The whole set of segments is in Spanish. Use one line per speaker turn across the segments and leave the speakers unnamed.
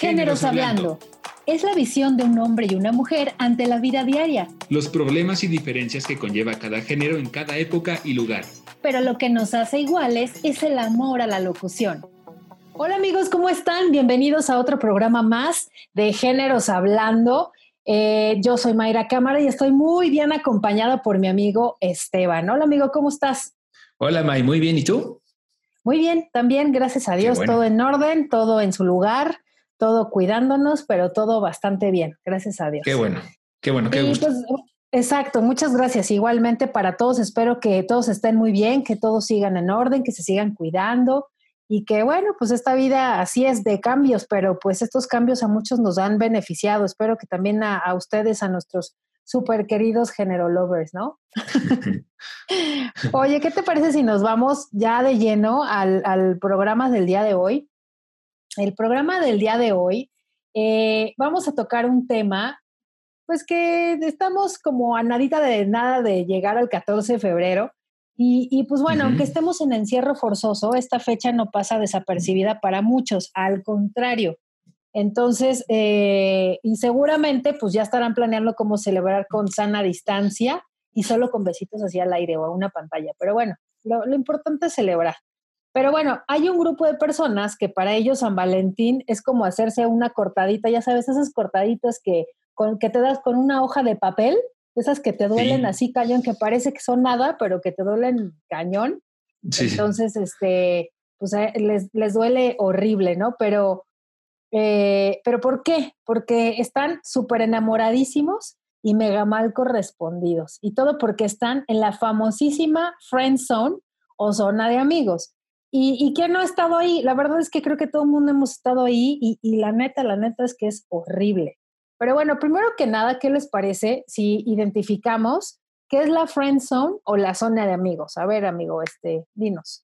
Géneros Hablando. Es la visión de un hombre y una mujer ante la vida diaria.
Los problemas y diferencias que conlleva cada género en cada época y lugar.
Pero lo que nos hace iguales es el amor a la locución. Hola amigos, ¿cómo están? Bienvenidos a otro programa más de Géneros Hablando. Eh, yo soy Mayra Cámara y estoy muy bien acompañada por mi amigo Esteban. Hola amigo, ¿cómo estás?
Hola May, muy bien. ¿Y tú?
Muy bien, también gracias a Dios, todo en orden, todo en su lugar todo cuidándonos, pero todo bastante bien, gracias a Dios.
Qué bueno, qué bueno, qué gusto. Pues,
exacto, muchas gracias. Igualmente para todos, espero que todos estén muy bien, que todos sigan en orden, que se sigan cuidando y que bueno, pues esta vida así es de cambios, pero pues estos cambios a muchos nos han beneficiado. Espero que también a, ustedes, a nuestros super queridos generolovers, ¿no? Oye, ¿qué te parece si nos vamos ya de lleno al, al programa del día de hoy? El programa del día de hoy eh, vamos a tocar un tema, pues que estamos como a nadita de nada de llegar al 14 de febrero. Y, pues bueno, aunque estemos en encierro forzoso, esta fecha no pasa desapercibida para muchos, al contrario. Entonces, eh, y seguramente pues ya estarán planeando cómo celebrar con sana distancia y solo con besitos hacia el aire o a una pantalla. Pero bueno, lo importante es celebrar. Pero bueno, hay un grupo de personas que para ellos San Valentín es como hacerse una cortadita, ya sabes, esas cortaditas que, con, que te das con una hoja de papel, esas que te duelen así cañón, que parece que son nada, pero que te duelen cañón. Entonces, este, pues eh, les, les, duele horrible, ¿no? Pero, eh, pero ¿por qué? Porque están súper enamoradísimos y mega mal correspondidos. Y todo porque están en la famosísima friend zone o zona de amigos. ¿Y, ¿Y quién no ha estado ahí? La verdad es que creo que todo el mundo hemos estado ahí y, y, la neta, la neta es que es horrible. Pero bueno, primero que nada, ¿qué les parece si identificamos qué es la friend zone o la zona de amigos? A ver, amigo, este, dinos.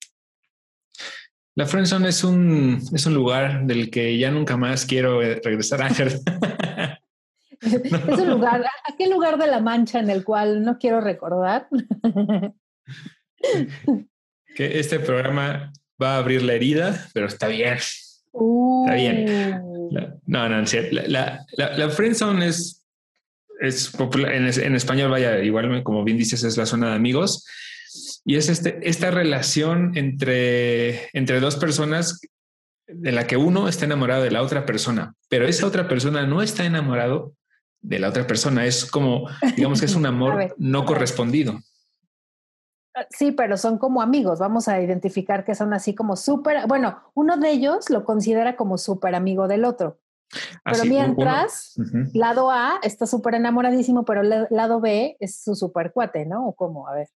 La friend zone es un, es un lugar del que ya nunca más quiero eh, regresar a
Es un lugar, ¿a qué lugar de la mancha en el cual no quiero recordar?
que este programa va a abrir la herida, pero está bien. Está bien. Uh. no, no, la, la, la, friendzone es, es popular, en, en, español, vaya, igual como bien dices, es la zona de amigos. Y es este, esta relación entre, entre dos personas de la que uno está enamorado de la otra persona, pero esa otra persona no está enamorado de la otra persona. Es como, digamos que es un amor no correspondido.
Ah, sí, pero son como amigos. Vamos a identificar que son así como súper. Bueno, uno de ellos lo considera como súper amigo del otro. Pero mientras, lado A está súper enamoradísimo, pero el lado B es su súper cuate, ¿no? ¿O cómo? A ver.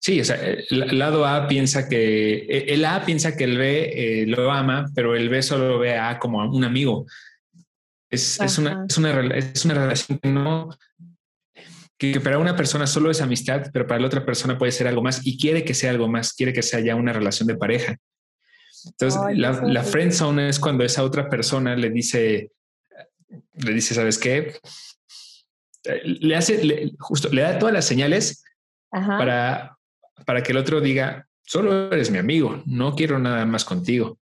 Sí, o sea, el lado A piensa que e, el A piensa que el B eh, lo ama, pero el B solo ve a A como un amigo. Es, es, una, es, una, es una relación que no, que para una persona solo es amistad, pero para la otra persona puede ser algo más y quiere que sea algo más, quiere que sea ya una relación de pareja. Entonces, la, la friend zone es cuando esa otra persona le dice, le dice, ¿sabes qué? Le hace, justo, le da todas las señales para, para que el otro diga, solo eres mi amigo, no quiero nada más contigo.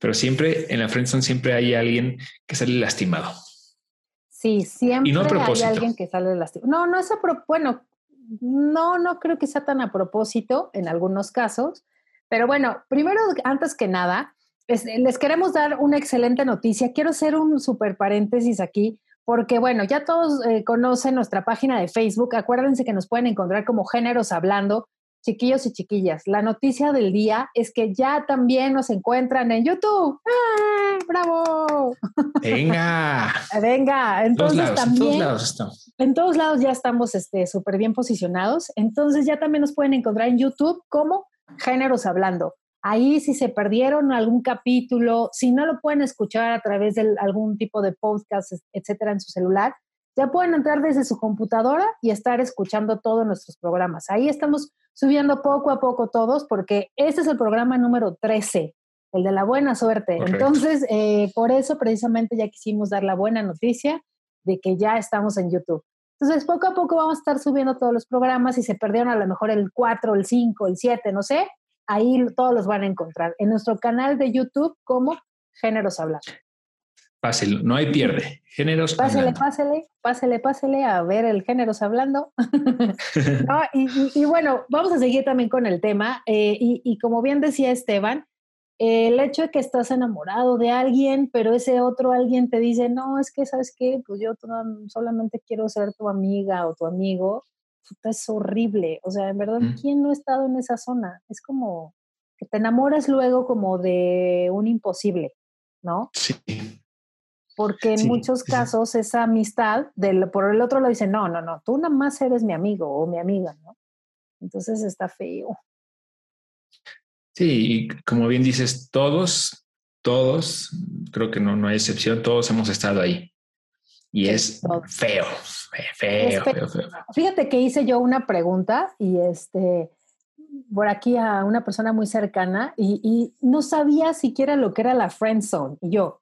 Pero siempre en la friend zone siempre hay alguien que sale lastimado.
Sí, siempre hay alguien que sale lastimado. No, no es a propósito. Bueno, no, no creo que sea tan a propósito en algunos casos. Pero bueno, primero, antes que nada, les queremos dar una excelente noticia. Quiero hacer un super paréntesis aquí, porque bueno, ya todos eh, conocen nuestra página de Facebook. Acuérdense que nos pueden encontrar como Géneros Hablando chiquillos y chiquillas, la noticia del día es que ya también nos encuentran en YouTube. ¡Ah, ¡Bravo!
Venga.
Venga, entonces también. En todos lados estamos. En todos lados ya estamos súper este, bien posicionados. Entonces ya también nos pueden encontrar en YouTube como Géneros Hablando. Ahí si se perdieron algún capítulo, si no lo pueden escuchar a través de algún tipo de podcast, etcétera, en su celular, ya pueden entrar desde su computadora y estar escuchando todos nuestros programas. Ahí estamos subiendo poco a poco todos porque este es el programa número 13, el de la buena suerte. Entonces, eh, por eso precisamente ya quisimos dar la buena noticia de que ya estamos en YouTube. Entonces, poco a poco vamos a estar subiendo todos los programas y se perdieron a lo mejor el 4, el 5, el 7, no sé, ahí todos los van a encontrar en nuestro canal de YouTube como Géneros Hablar.
Páselo, no hay pierde. Géneros
pásele, Pásele, pásele, pásele a ver el géneros hablando. y, bueno, vamos a seguir también con el tema. Eh, y, como bien decía Esteban, el hecho de que estás enamorado de alguien, pero ese otro alguien te dice, no, es que, ¿sabes qué? Pues yo solamente quiero ser tu amiga o tu amigo. es horrible. O sea, en verdad, ¿quién no ha estado en esa zona? Es como que te enamoras luego como de un imposible, ¿no?
Sí
porque en muchos casos esa amistad, del, por el otro lo dice, no, no, no, tú nada más eres mi amigo o mi amiga, ¿no? Entonces está feo.
Sí, y como bien dices, todos, todos, creo que no, no hay excepción, todos hemos estado ahí. Y es feo, feo, feo, feo,
Fíjate que hice yo una pregunta y este, por aquí a una persona muy cercana y, y no sabía siquiera lo que era la friend zone. Y yo,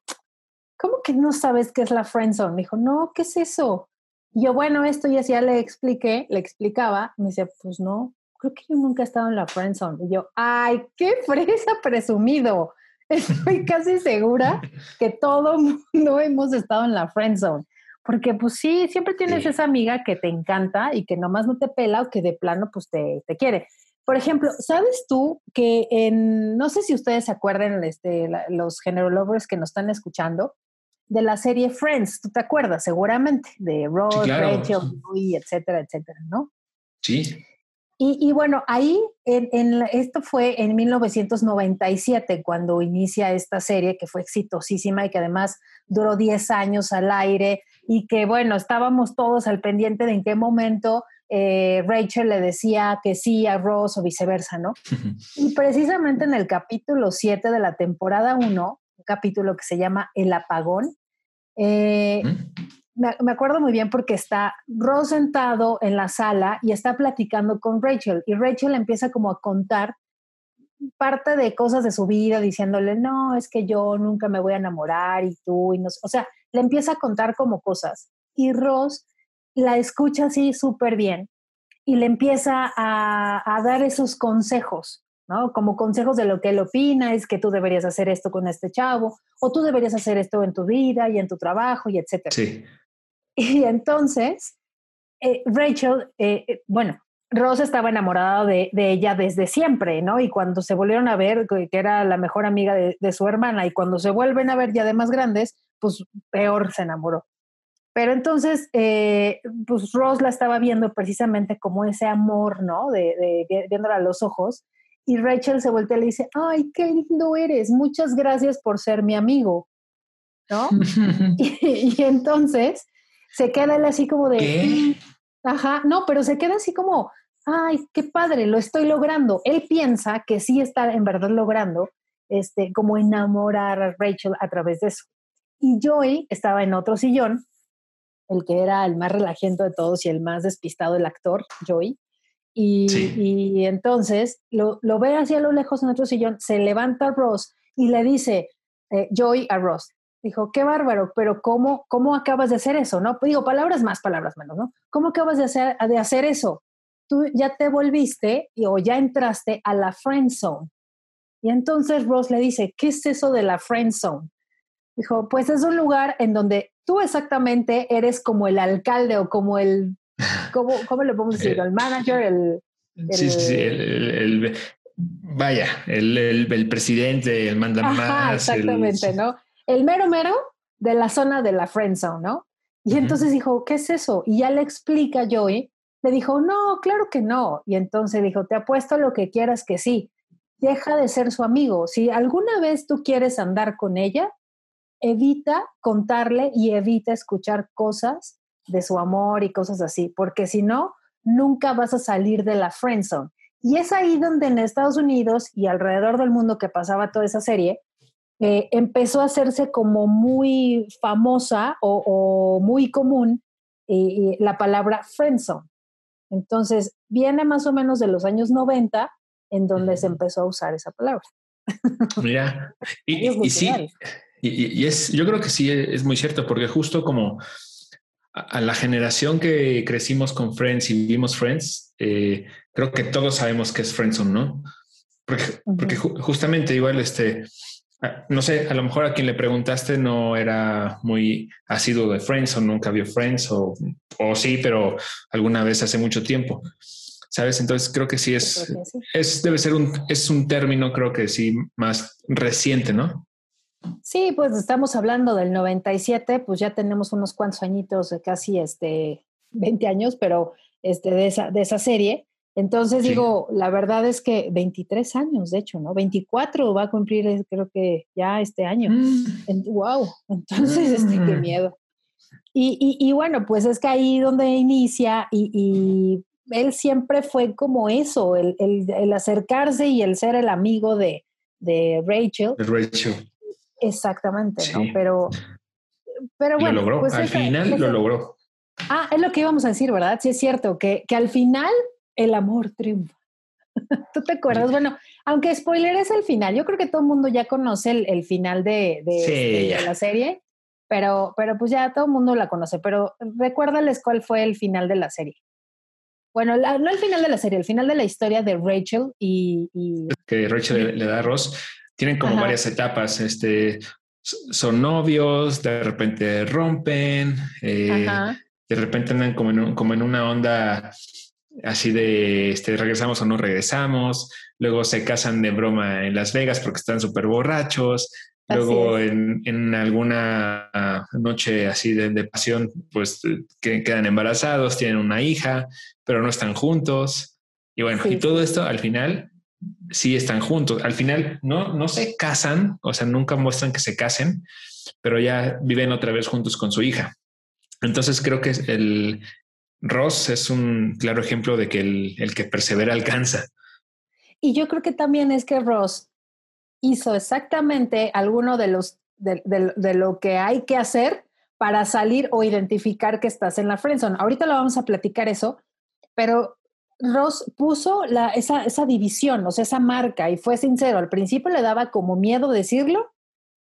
¿cómo que no sabes qué es la friendzone? Me dijo, no, ¿qué es eso? Y yo, bueno, esto ya, ya le expliqué, le explicaba. Me dice, pues no, creo que yo nunca he estado en la friendzone. Y yo, ay, qué fresa presumido. Estoy casi segura que todo mundo hemos estado en la friendzone. Porque pues sí, siempre tienes esa amiga que te encanta y que nomás no te pela o que de plano pues te, te quiere. Por ejemplo, ¿sabes tú que en, no sé si ustedes se acuerdan, este, los género lovers que nos están escuchando, de la serie Friends, tú te acuerdas seguramente, de Ross, Rachel, etcétera, etcétera, ¿no?
Sí.
Y, bueno, ahí, en, esto fue en 1997, cuando inicia esta serie, que fue exitosísima y que además duró 10 años al aire, y que bueno, estábamos todos al pendiente de en qué momento eh, Rachel le decía que sí a Ross o viceversa, ¿no? y precisamente en el capítulo 7 de la temporada 1, un capítulo que se llama El apagón. Eh, me, acuerdo muy bien porque está Ross sentado en la sala y está platicando con Rachel y Rachel empieza como a contar parte de cosas de su vida diciéndole, no, es que yo nunca me voy a enamorar y tú, y no o sea, le empieza a contar como cosas y Ross la escucha así súper bien y le empieza a, a dar esos consejos ¿no? Como consejos de lo que él opina, es que tú deberías hacer esto con este chavo, o tú deberías hacer esto en tu vida y en tu trabajo, y etcétera.
Sí.
Y entonces, eh, Rachel, eh, eh, bueno, Ross estaba enamorada de, ella desde siempre, ¿no? Y cuando se volvieron a ver, que era la mejor amiga de, de, su hermana, y cuando se vuelven a ver ya de más grandes, pues peor se enamoró. Pero entonces, pues Ross la estaba viendo precisamente como ese amor, ¿no? De, de viéndola a los ojos, y Rachel se voltea y le dice, ay, qué lindo eres, muchas gracias por ser mi amigo, ¿no? y, entonces se queda él así como de, ¿Qué? ajá, no, pero se queda así como, ay, qué padre, lo estoy logrando. Él piensa que sí está en verdad logrando, este, como enamorar a Rachel a través de eso. Y Joey estaba en otro sillón, el que era el más relajento de todos y el más despistado, el actor, Joey, y, entonces lo, ve hacia lo lejos en otro sillón, se levanta Ross y le dice, eh, Joy a Ross, dijo, qué bárbaro, pero ¿cómo, ¿cómo acabas de hacer eso? ¿No? Digo, palabras más, palabras menos, ¿no? ¿Cómo acabas de hacer, de hacer eso? Tú ya te volviste o ya entraste a la friend zone. Y entonces Ross le dice, ¿qué es eso de la friend zone? Dijo, pues es un lugar en donde tú exactamente eres como el alcalde o como el ¿Cómo, cómo le podemos decir? Eh, ¿El manager? El,
sí, sí, el, vaya, el, el, presidente, el manda más.
Exactamente, ¿no? El mero mero de la zona de la friend zone, ¿no? Y entonces dijo, ¿qué es eso? Y ya le explica Joey, le dijo, no, claro que no. Y entonces dijo, te apuesto lo que quieras que sí. Deja de ser su amigo. Si alguna vez tú quieres andar con ella, evita contarle y evita escuchar cosas de su amor y cosas así, porque si no, nunca vas a salir de la friendzone. Y es ahí donde en Estados Unidos y alrededor del mundo que pasaba toda esa serie, eh, empezó a hacerse como muy famosa o, muy común la palabra friendzone. Entonces, viene más o menos de los años 90 en donde se empezó a usar esa palabra.
Mira, y, sí, y, es, yo creo que sí es muy cierto, porque justo como a la generación que crecimos con Friends y vimos Friends, eh, creo que todos sabemos que es Friendzone, ¿no? Porque, porque justamente igual este, no sé, a lo mejor a quien le preguntaste no era muy asiduo de Friends o nunca vio Friends o, o sí, pero alguna vez hace mucho tiempo. ¿Sabes? Entonces creo que sí es, es debe ser un, es un término, creo que sí, más reciente, ¿no?
Sí, pues estamos hablando del 97, pues ya tenemos unos cuantos añitos, casi este 20 años, pero este, de, esa, de esa serie. Entonces digo, la verdad es que 23 años, de hecho, ¿no? 24 va a cumplir, eh, creo que ya este año. wow, mm. entonces, este, qué mm. miedo. Y, y, bueno, pues es que ahí donde inicia y, y él siempre fue como eso, el, el, el, acercarse y el ser el amigo de, de Rachel.
De Rachel.
Exactamente, ¿no? Pero, pero bueno.
Lo logró, pues al final lo logró.
Ah, es lo que íbamos a decir, ¿verdad? Sí es cierto, que, que al final el amor triunfa. ¿Tú te acuerdas? Bueno, aunque spoiler es el final, yo creo que todo el mundo ya conoce el, final de, de, la serie, pero, pero pues ya todo el mundo la conoce, pero recuérdales cuál fue el final de la serie. Bueno, no el final de la serie, el final de la historia de Rachel y...
que Rachel le, da a Ross. Tienen como varias etapas. Este, son novios, de repente rompen, eh, de repente andan como en, como en una onda así de este, regresamos o no regresamos, luego se casan de broma en Las Vegas porque están súper borrachos, luego en, en, alguna noche así de, pasión, pues que, quedan embarazados, tienen una hija, pero no están juntos. Y bueno, y todo esto al final sí están juntos. Al final no, no se casan, o sea, nunca muestran que se casen, pero ya viven otra vez juntos con su hija. Entonces creo que el, Ross es un claro ejemplo de que el, que persevera alcanza.
Y yo creo que también es que Ross hizo exactamente alguno de los de, lo que hay que hacer para salir o identificar que estás en la friendzone. Ahorita lo vamos a platicar eso, pero Ross puso la, esa, esa división, o sea, esa marca y fue sincero. Al principio le daba como miedo decirlo,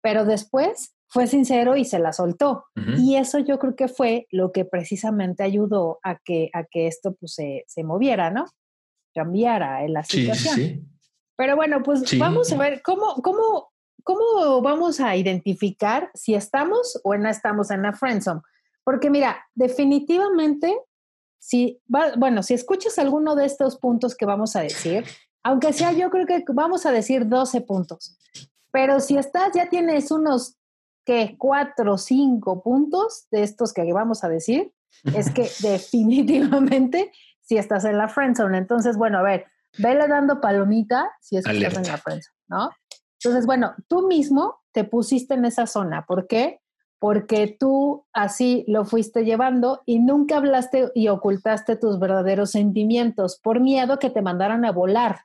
pero después fue sincero y se la soltó. Y eso yo creo que fue lo que precisamente ayudó a que, a que esto pues, se, se moviera, ¿no? Cambiara en la situación. Sí, sí. Pero bueno, pues vamos a ver cómo, cómo, cómo vamos a identificar si estamos o no estamos en la friendzone. Porque mira, definitivamente, si, bueno, si escuchas alguno de estos puntos que vamos a decir, aunque sea yo creo que vamos a decir 12 puntos, pero si estás, ya tienes unos que cuatro o cinco puntos de estos que vamos a decir, es que definitivamente si estás en la friendzone. Entonces, bueno, a ver, vele dando palomita si estás en la friendzone, ¿no? Entonces, bueno, tú mismo te pusiste en esa zona. ¿Por qué? Porque tú así lo fuiste llevando y nunca hablaste y ocultaste tus verdaderos sentimientos por miedo que te mandaran a volar.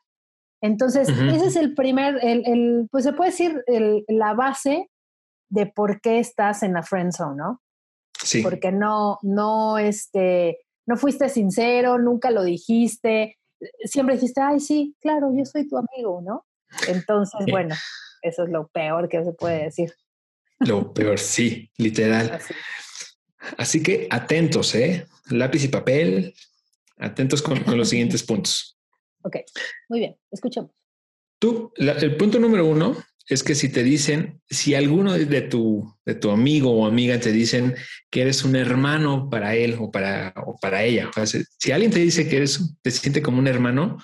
Entonces, ese es el primer, el, pues se puede decir la base de por qué estás en la friend zone, ¿no?
Sí.
Porque no, no, este, no fuiste sincero, nunca lo dijiste, siempre dijiste, ay, sí, claro, yo soy tu amigo, ¿no? Entonces, bueno, eso es lo peor que se puede decir.
Lo peor, sí, literal. Así, que atentos, ¿eh? Lápiz y papel, atentos con, los siguientes puntos.
Ok, muy bien, escuchamos.
Tú, el punto número uno es que si te dicen, si alguno de tu, de tu amigo o amiga te dicen que eres un hermano para él o para, o para ella, si alguien te dice que eres, te siente como un hermano,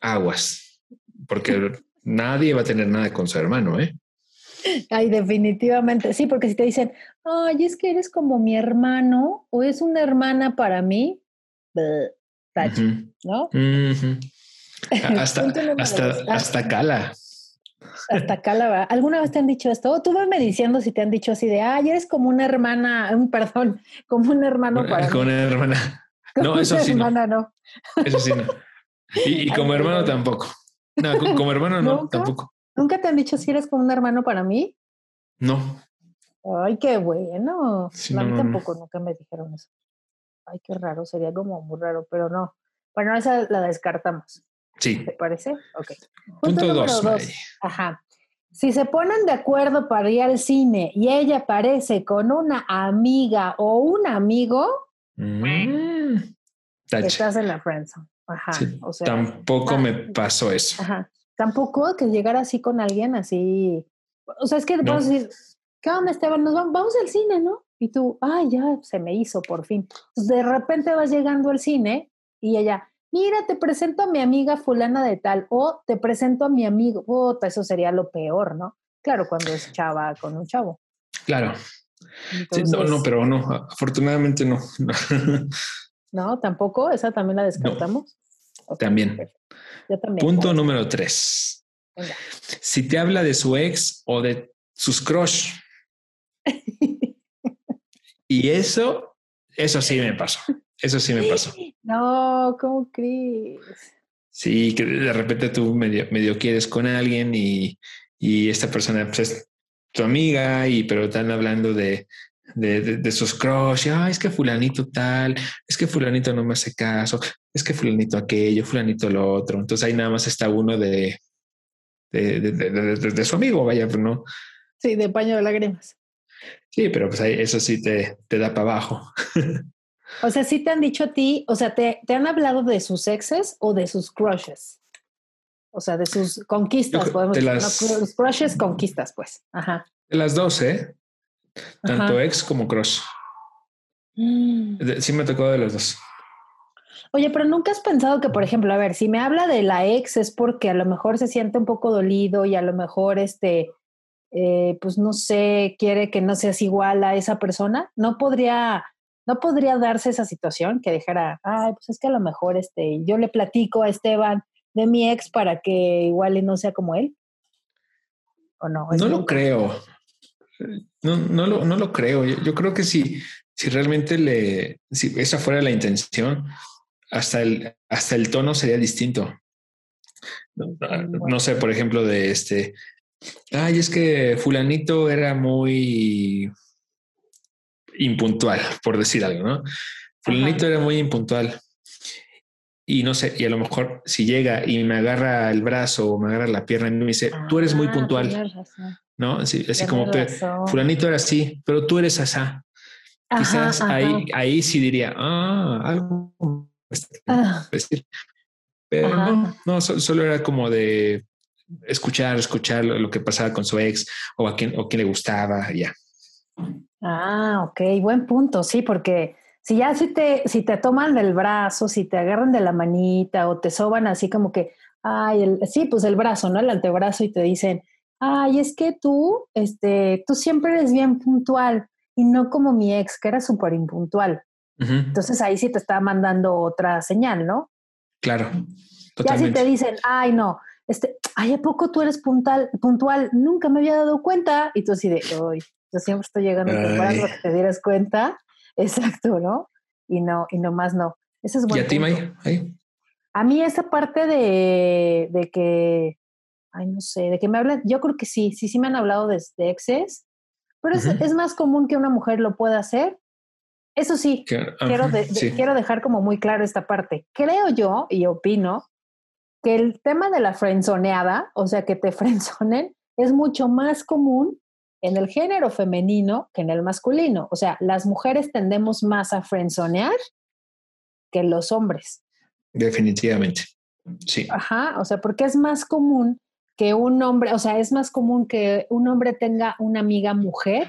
aguas, porque nadie va a tener nada con su hermano, ¿eh?
Ay, definitivamente, sí, porque si te dicen, ay, es que eres como mi hermano o es una hermana para mí, ¿no?
Hasta, hasta, hasta cala
hasta acá la ¿Alguna vez te han dicho esto? tú me diciendo si te han dicho así de, ay, eres como una hermana, un perdón, como un hermano para
Como una hermana. no, eso sí hermana, no. Eso sí no. Y, como hermano tampoco. No, como hermano no, tampoco.
¿Nunca te han dicho si eres como un hermano para mí?
No.
Ay, qué bueno. a mí tampoco, nunca me dijeron eso. Ay, qué raro, sería como muy raro, pero no. Bueno, esa la descartamos.
Sí.
¿Te parece? Ok.
Punto, dos.
Ajá. Si se ponen de acuerdo para ir al cine y ella aparece con una amiga o un amigo, mm, estás en la friendzone. Ajá.
tampoco me pasó eso.
Ajá. Tampoco que llegar así con alguien así. O sea, es que vamos a decir, ¿qué onda, Esteban? Nos vamos, vamos al cine, ¿no? Y tú, ay, ya se me hizo por fin. Entonces, de repente vas llegando al cine y ella, mira, te presento a mi amiga fulana de tal, o te presento a mi amigo, puta, eso sería lo peor, ¿no? Claro, cuando es chava con un chavo.
Claro. no, no, pero no, afortunadamente no.
no, tampoco, esa también la descartamos.
También. Punto número tres. Si te habla de su ex o de sus crush. y eso, eso sí me pasó. Eso sí me pasó.
No, ¿cómo crees?
Sí, que de repente tú medio, medio quieres con alguien y, esta persona pues, es tu amiga, y pero están hablando de, de, sus crush, es que fulanito tal, es que fulanito no me hace caso, es que fulanito aquello, fulanito lo otro. Entonces ahí nada más está uno de, de, su amigo, vaya, pues no.
Sí, de paño de lágrimas.
Sí, pero pues ahí, eso sí te, te da para abajo.
O sea, sí te han dicho a ti, o sea, te, te han hablado de sus exes o de sus crushes. O sea, de sus conquistas, podemos decir. Las, crushes, conquistas, pues. Ajá.
De las dos, ¿eh? Tanto ex como crush. Mm. Sí me tocó de los dos.
Oye, pero nunca has pensado que, por ejemplo, a ver, si me habla de la ex es porque a lo mejor se siente un poco dolido y a lo mejor, este, eh, pues no sé, quiere que no seas igual a esa persona. No podría, no podría darse esa situación que dijera, ay, pues es que a lo mejor, este, yo le platico a Esteban de mi ex para que igual no sea como él. ¿O no?
No lo creo. No, no, lo, no lo creo. Yo, creo que si, si realmente le, si esa fuera la intención, hasta el, hasta el tono sería distinto. No, sé, por ejemplo, de este, ay, es que fulanito era muy impuntual, por decir algo, ¿no? Fulanito era muy impuntual. Y no sé, y a lo mejor si llega y me agarra el brazo o me agarra la pierna y me dice, tú eres muy ah, puntual. ¿No? Así, como, fulanito era así, pero tú eres asá. Quizás ahí, ahí sí diría, ah, algo. Ah. Pero no, no solo era como de escuchar, escuchar lo, que pasaba con su ex o a quién, o quién le gustaba, ya.
Ah, ok, buen punto, sí, porque si ya si te, si te toman del brazo, si te agarran de la manita o te soban así como que, ay, el, sí, pues el brazo, ¿no? El antebrazo y te dicen, ay, es que tú, este, tú siempre eres bien puntual y no como mi ex, que era súper impuntual. Entonces ahí sí te está mandando otra señal, ¿no?
Claro.
Ya si te dicen, ay, no, este, ay, ¿a poco tú eres puntual, puntual? Nunca me había dado cuenta. Y tú así de, hoy yo siempre estoy llegando temprano que te dieras cuenta. Exacto, ¿no? Y no, y nomás no. Eso es bueno.
¿Y a ti, May?
A mí esa parte de, de que ay, no sé, de que me hablan, yo creo que sí, sí, sí me han hablado de, exes, pero es, más común que una mujer lo pueda hacer. Eso sí, quiero, quiero dejar como muy claro esta parte. Creo yo, y opino, que el tema de la frenzoneada, o sea, que te frenzonen, es mucho más común en el género femenino que en el masculino. O sea, las mujeres tendemos más a frenzonear que los hombres.
Definitivamente. Sí.
Ajá, o sea, porque es más común que un hombre, o sea, es más común que un hombre tenga una amiga mujer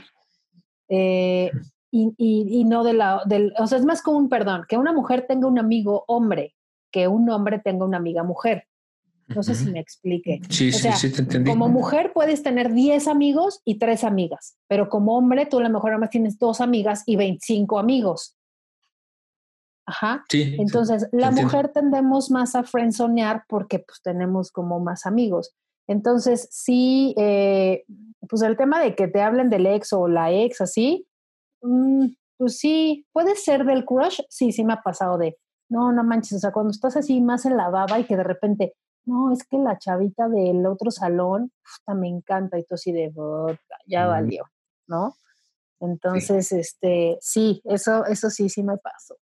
eh, y, no de la, del, o sea, es más común, perdón, que una mujer tenga un amigo hombre que un hombre tenga una amiga mujer. No sé si me explique.
Sí, sí, sí, te entendí.
Como mujer puedes tener 10 amigos y 3 amigas, pero como hombre tú a lo mejor además tienes dos amigas y 25 amigos. Ajá. Sí, Entonces, la mujer tendemos más a friendzonear porque pues tenemos como más amigos. Entonces, sí, eh, pues el tema de que te hablen del ex o la ex así, mm, pues sí, puede ser del crush, sí, sí me ha pasado de, no, no manches, o sea, cuando estás así más en la baba y que de repente, no, es que la chavita del otro salón, me encanta y tú así de, ya valió, ¿no? Entonces, este, sí, eso, eso sí, sí me pasó.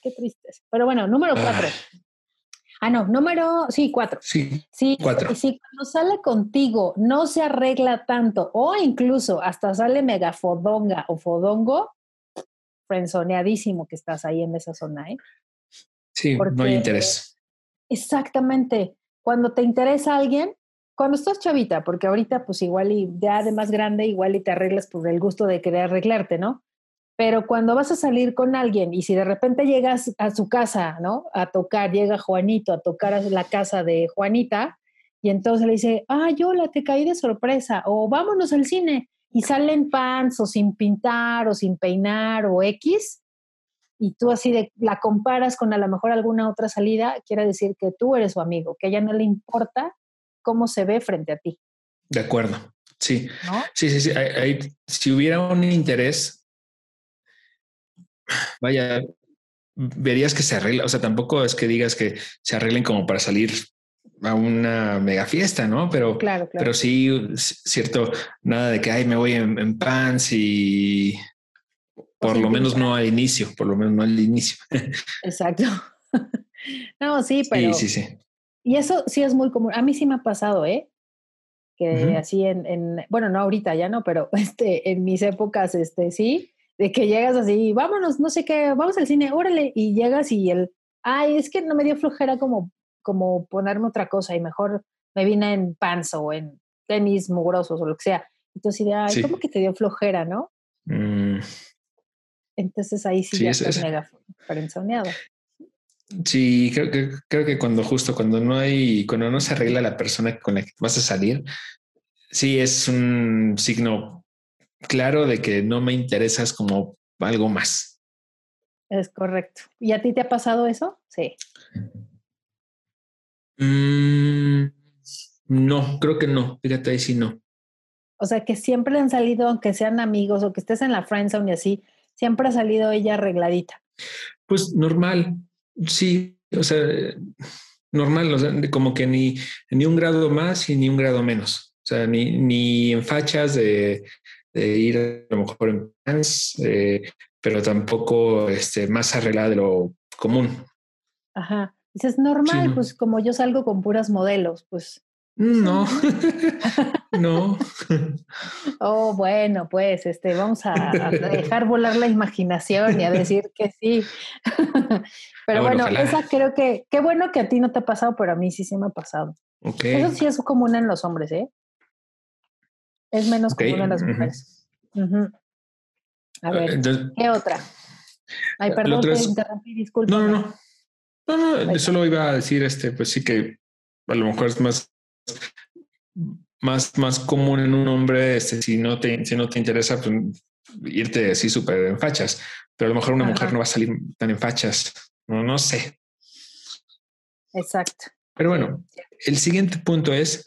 qué triste. Pero bueno, número cuatro. Ah, no, número, sí, cuatro.
Sí,
sí cuatro. Y si cuando sale contigo no se arregla tanto o incluso hasta sale megafodonga o fodongo, frenzoneadísimo que estás ahí en esa zona, ¿eh?
Sí, no hay interés.
Exactamente. cuando te interesa alguien, cuando estás chavita, porque ahorita pues igual y ya de más grande, igual y te arreglas por el gusto de querer arreglarte, ¿no? Pero cuando vas a salir con alguien y si de repente llegas a su casa, ¿no? A tocar, llega Juanito a tocar a la casa de Juanita y entonces le dice, ah, yo la te caí de sorpresa o vámonos al cine y salen pants o sin pintar o sin peinar o X y tú así de la comparas con a lo mejor alguna otra salida, quiere decir que tú eres su amigo, que a ella no le importa cómo se ve frente a ti.
De acuerdo. Sí. Sí, sí, sí. si hubiera un interés, vaya, verías que se arregla. O sea, tampoco es que digas que se arreglen como para salir a una mega fiesta, ¿no? Pero, claro, pero sí, cierto, nada de que ay, me voy en, pants y por lo menos no al inicio, por lo menos no al inicio.
Exacto. no, sí, pero. Sí, sí, sí. Y eso sí es muy común. A mí sí me ha pasado, ¿eh? Que así en, en, bueno, no ahorita ya no, pero este, en mis épocas, este, sí, de que llegas así, vámonos, no sé qué, vamos al cine, órale, y llegas y el, ay, es que no me dio flojera como, como ponerme otra cosa y mejor me vine en pants o en tenis mugrosos o lo que sea. Entonces, de, ay, ¿cómo que te dio flojera, no? Mm. Entonces ahí sí, ya estás mega frenzoneado.
Sí, creo que, creo que cuando justo cuando no hay, cuando no se arregla la persona con la que vas a salir, sí es un signo claro de que no me interesas como algo más.
Es correcto. ¿Y a ti te ha pasado eso? Sí.
Mm, no, creo que no. Fíjate ahí sí no.
O sea, que siempre han salido, aunque sean amigos o que estés en la friendzone y así, siempre ha salido ella arregladita.
Pues normal, Sí, o sea, normal, o sea, como que ni, ni un grado más y ni un grado menos. O sea, ni, ni en fachas de, ir a lo mejor en pants, eh, pero tampoco este, más arreglada de lo común.
Ajá. Dices, normal, pues como yo salgo con puras modelos, pues
no, no.
Oh, bueno, pues este, vamos a dejar volar la imaginación y a decir que sí. Pero bueno, esa creo que, qué bueno que a ti no te ha pasado, pero a mí sí sí me ha pasado. Eso sí es común en los hombres, ¿eh? Es menos común en las mujeres. A ver, ¿qué otra? Ay, perdón, te interrumpí, disculpa.
No, no, no. No, no, solo iba a decir, este, pues sí que a lo mejor es más más, más común en un hombre, este, si no te, si no te interesa, pues, irte así súper en fachas, pero a lo mejor una mujer no va a salir tan en fachas, no, no sé.
Exacto.
Pero bueno, el siguiente punto es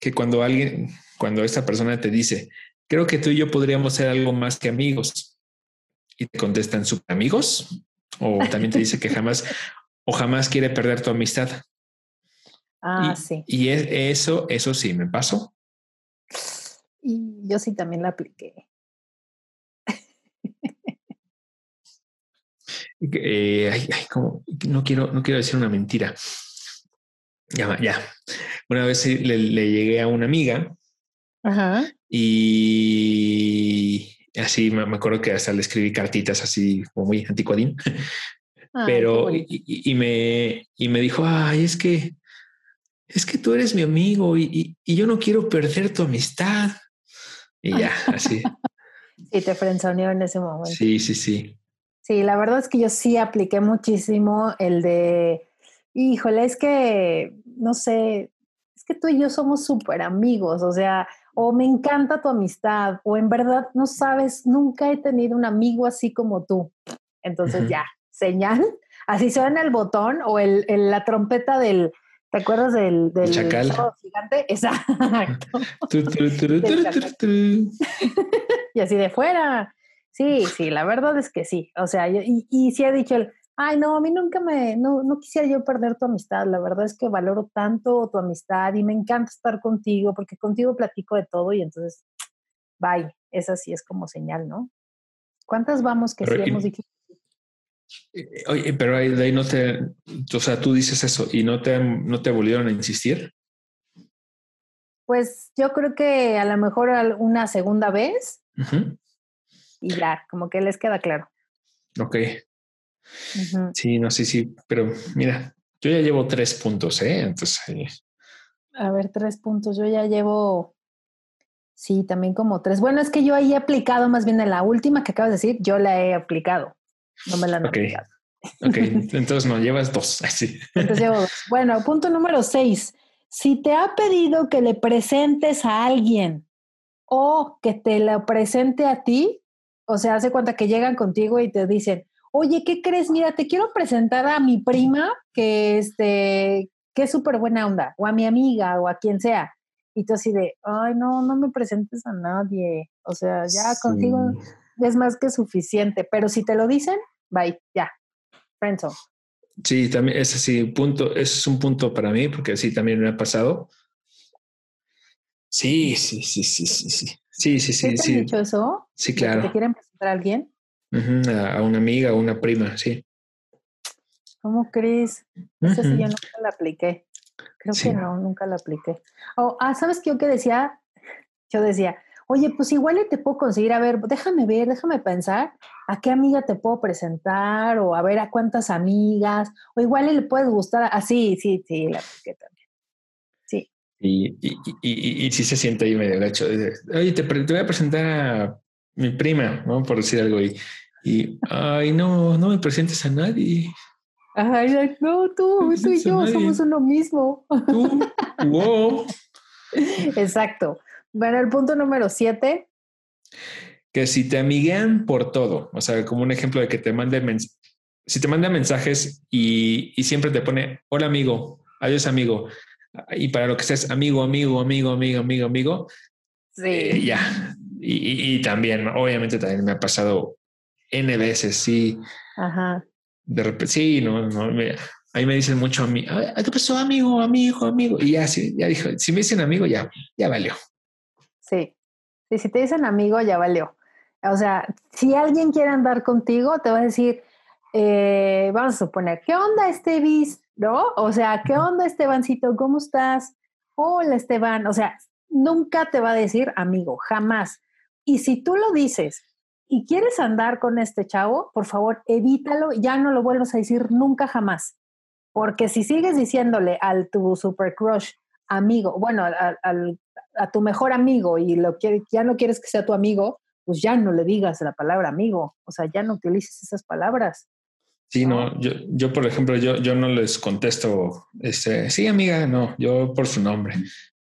que cuando alguien, cuando esta persona te dice, creo que tú y yo podríamos ser algo más que amigos, y te contestan super amigos, o también te dice que jamás o jamás quiere perder tu amistad.
Ah,
y,
sí.
Y eso, eso sí me pasó.
Y yo sí también la apliqué.
Eh, como, no quiero, no quiero decir una mentira. Ya, ya. Una vez le, llegué a una amiga y así me, acuerdo que hasta le escribí cartitas así como muy anticuadín. Pero y, me, y me dijo, ay, es que es que tú eres mi amigo y, yo no quiero perder tu amistad. Y ya, así.
sí, te frenzoneó en ese momento.
Sí, sí, sí.
Sí, la verdad es que yo sí apliqué muchísimo el de, híjole, es que, no sé, es que tú y yo somos súper amigos, o sea, o me encanta tu amistad, o en verdad no sabes, nunca he tenido un amigo así como tú. Entonces ya, señal, así suena el botón o el, la trompeta del ¿Te acuerdas del, del
chacal
gigante? Exacto. y así de fuera. Sí, sí, la verdad es que sí. O sea, y, y sí ha dicho el, ay, no, a mí nunca me, no, no quisiera yo perder tu amistad. La verdad es que valoro tanto tu amistad y me encanta estar contigo porque contigo platico de todo y entonces, bye. Esa sí es como señal, ¿no? ¿Cuántas vamos que sí hemos dicho
eh, oye, pero ahí, de ahí no te, o sea, tú dices eso y no te, no te volvieron a insistir.
Pues yo creo que a lo mejor una segunda vez y ya, como que les queda claro.
Ok. Sí, no sé, sí, pero mira, yo ya llevo tres puntos, ¿eh? Entonces,
A ver, tres puntos. Yo ya llevo, sí, también como tres. Bueno, es que yo ahí he aplicado más bien en la última que acabas de decir, yo la he aplicado. No me la han aplicado.
Ok, entonces no, llevas dos. Así.
Entonces llevo dos. Bueno, punto número seis. Si te ha pedido que le presentes a alguien o que te lo presente a ti, o sea, hace cuenta que llegan contigo y te dicen, oye, ¿qué crees? Mira, te quiero presentar a mi prima que, este, que es súper buena onda, o a mi amiga, o a quien sea. Y tú así de, ay, no, no me presentes a nadie. O sea, ya contigo es más que suficiente. Pero si te lo dicen, bye, ya. Friendzone.
Sí, también es así, punto, es un punto para mí, porque sí, también me ha pasado. Sí, sí, sí, sí, sí, sí. Sí, sí, sí.
¿Te
sí.
dicho eso?
Sí, claro.
¿Te quieren presentar a alguien?
A, una amiga, a una prima, sí.
¿Cómo crees? Eso sí, yo nunca la apliqué. Creo que no, nunca la apliqué. Oh, ah, ¿sabes qué yo qué decía? Yo decía, oye, pues igual te puedo conseguir, a ver, déjame ver, déjame pensar a qué amiga te puedo presentar o a ver a cuántas amigas, o igual le puedes gustar, así, ah, sí, sí, la apliqué también. Sí.
Y, y, y, y, sí se siente ahí medio gacho. Oye, te, te, voy a presentar a mi prima, ¿no? Por decir algo. Y, y ay, no, no me presentes a nadie.
Ay, no, tú, tú y yo somos uno mismo.
Tú, wow.
Exacto. Bueno, el punto número siete.
Que si te amiguean por todo, o sea, como un ejemplo de que te manden si te mandan mensajes y, y, siempre te pone, hola amigo, adiós amigo, y para lo que seas amigo, amigo, amigo, amigo, amigo, amigo,
sí.
Eh, ya. Y, y, también, obviamente también me ha pasado N veces, sí.
Ajá.
De repente, sí, no, no, me, ahí me dicen mucho a mí, ¿qué pasó, amigo, amigo, amigo? Y ya, sí, ya dijo, si me dicen amigo, ya, ya valió.
Sí. Sí, si te dicen amigo, ya valió. O sea, si alguien quiere andar contigo, te va a decir, eh, vamos a suponer, ¿qué onda, Estevis? ¿No? O sea, ¿qué onda, Estebancito? ¿Cómo estás? Hola, Esteban. O sea, nunca te va a decir amigo, jamás. Y si tú lo dices y quieres andar con este chavo, por favor, evítalo, ya no lo vuelvas a decir nunca jamás. Porque si sigues diciéndole al tu super crush amigo, bueno, a, tu mejor amigo y lo ya no quieres que sea tu amigo, pues ya no le digas la palabra amigo, o sea, ya no utilices esas palabras.
Sí, no, yo, yo por ejemplo, yo, yo no les contesto, este, sí, amiga, no, yo por su nombre,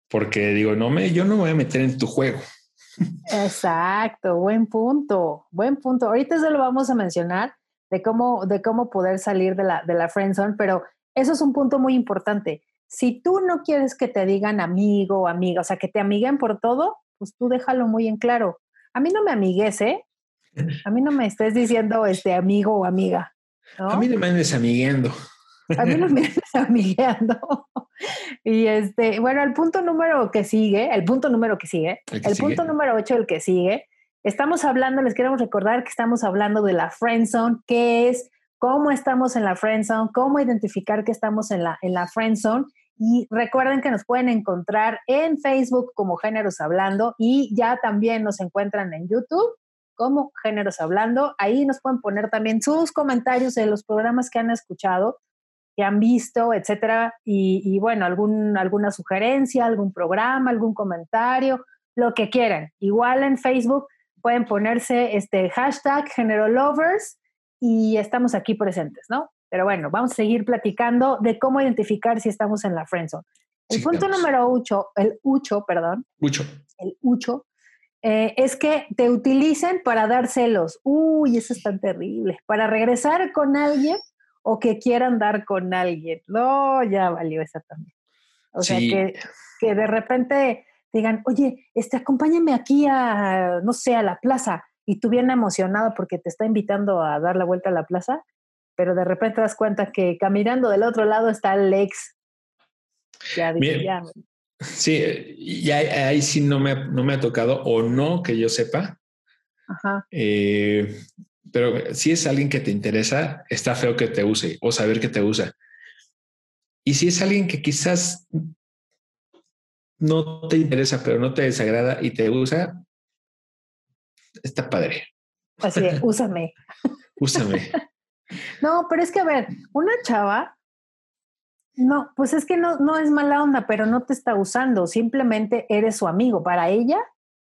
porque digo, no me, yo no me voy a meter en tu juego.
Exacto, buen punto, buen punto. Ahorita se lo vamos a mencionar de cómo, de cómo poder salir de la, de la friendzone, pero eso es un punto muy importante. Si tú no quieres que te digan amigo o amiga, o sea, que te amiguen por todo, pues tú déjalo muy en claro. A mí no me amigues, ¿eh? A mí no me estés diciendo este amigo o amiga.
A mí no me andes amigueando.
A mí no me amigueando. Y este, bueno, el punto número que sigue, el punto número que sigue, el, punto número 8, el que sigue, estamos hablando, les queremos recordar que estamos hablando de la friend zone, qué es, cómo estamos en la friend zone, cómo identificar que estamos en la, en la friend zone. Y recuerden que nos pueden encontrar en Facebook como Géneros Hablando y ya también nos encuentran en YouTube como Géneros Hablando. Ahí nos pueden poner también sus comentarios de los programas que han escuchado que han visto, etcétera, y, bueno, algún, alguna sugerencia, algún programa, algún comentario, lo que quieran. Igual en Facebook pueden ponerse este hashtag Lovers y estamos aquí presentes, ¿no? Pero bueno, vamos a seguir platicando de cómo identificar si estamos en la friendzone. El punto número 8, el ucho, perdón.
Ucho.
El ucho, eh, es que te utilicen para dar celos. Uy, eso es tan terrible. Para regresar con alguien o que quieran dar con alguien. No, ya valió esa también. O sea, que, que de repente digan, oye, este, acompáñame aquí a, no sé, a la plaza. Y tú bien emocionado porque te está invitando a dar la vuelta a la plaza, pero de repente te das cuenta que caminando del otro lado está el ex.
Ya, ya. Sí, y ahí, sí no me, no me ha tocado, o no que yo sepa.
Ajá.
Eh, pero si es alguien que te interesa, está feo que te use o saber que te usa. Y si es alguien que quizás no te interesa, pero no te desagrada y te usa, está padre.
Así es, úsame.
úsame.
no, pero es que a ver, una chava No, pues es que no, no es mala onda, pero no te está usando, simplemente eres su amigo. Para ella,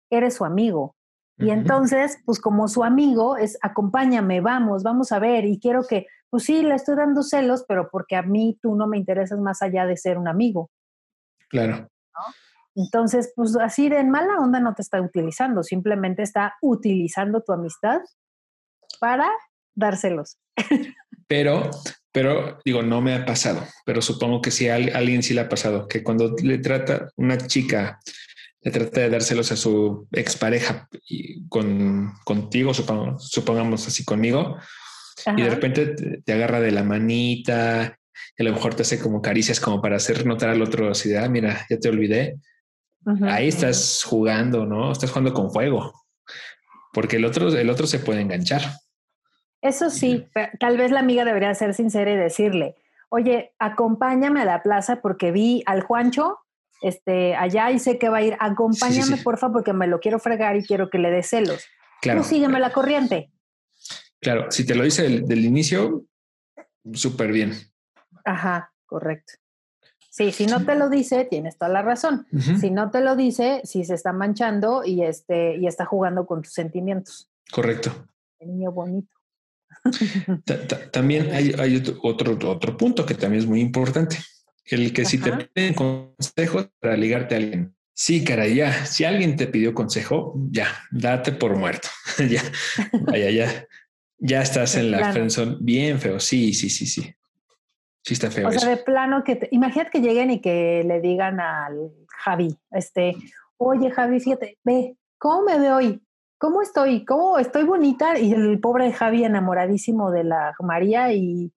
eres su amigo. Y entonces, pues como su amigo es, acompáñame, vamos, vamos a ver, y quiero que, pues sí, le estoy dando celos, pero porque a mí tú no me interesas más allá de ser un amigo.
Claro.
Entonces, pues así de mala onda no te está utilizando, simplemente está utilizando tu amistad para dárselos.
Pero, pero digo, no me ha pasado, pero supongo que sí a alguien sí le ha pasado, que cuando le trata una chica, le trata de dárselos a su expareja y con, contigo, supongamos, supongamos así conmigo, y de repente te, agarra de la manita, y a lo mejor te hace como caricias como para hacer notar al otro así de, ah, mira, ya te olvidé. Ahí estás jugando, ¿no? Estás jugando con fuego, porque el otro, el otro se puede enganchar.
Eso sí, tal vez la amiga debería ser sincera y decirle, oye, acompáñame a la plaza porque vi al Juancho este, allá y sé que va a ir, acompáñame porfa porque me lo quiero fregar y quiero que le dé celos. Claro. Tú sígueme la corriente.
Claro, si te lo dice del, inicio, súper bien.
Ajá, correcto. Sí, si no te lo dice, tienes toda la razón. Si no te lo dice, si se está manchando y, este, y está jugando con tus sentimientos.
Correcto.
El niño bonito.
También hay, otro, otro punto que también es muy importante. El que si te piden consejos para ligarte a alguien. Sí, cara, ya. Si alguien te pidió consejo, ya, date por muerto. ya, vaya, ya, ya estás en la friendzone bien feo. Sí, sí, sí, sí. Sí está feo.
O sea, de plano que imagínate que lleguen y que le digan al Javi, este, oye Javi, fíjate, ve, ¿cómo me veo hoy? ¿cómo estoy? ¿Cómo estoy bonita? Y el pobre Javi enamoradísimo de la María y,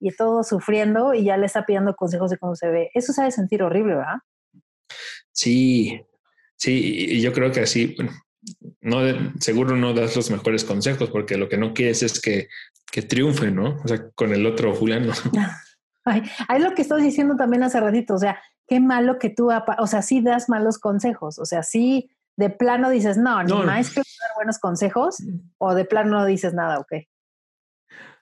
y todo sufriendo y ya le está pidiendo consejos de cómo se ve. Eso de sentir horrible, ¿verdad?
Sí, sí, y yo creo que así, no, seguro no das los mejores consejos porque lo que no quieres es que, que triunfe, ¿no? O sea, con el otro Juliano.
Ay, es lo que estoy diciendo también hace ratito, o sea, qué malo que tú, o sea, sí das malos consejos, o sea, sí de plano dices, no, ni más que dar buenos consejos, o de plano no dices nada, ok.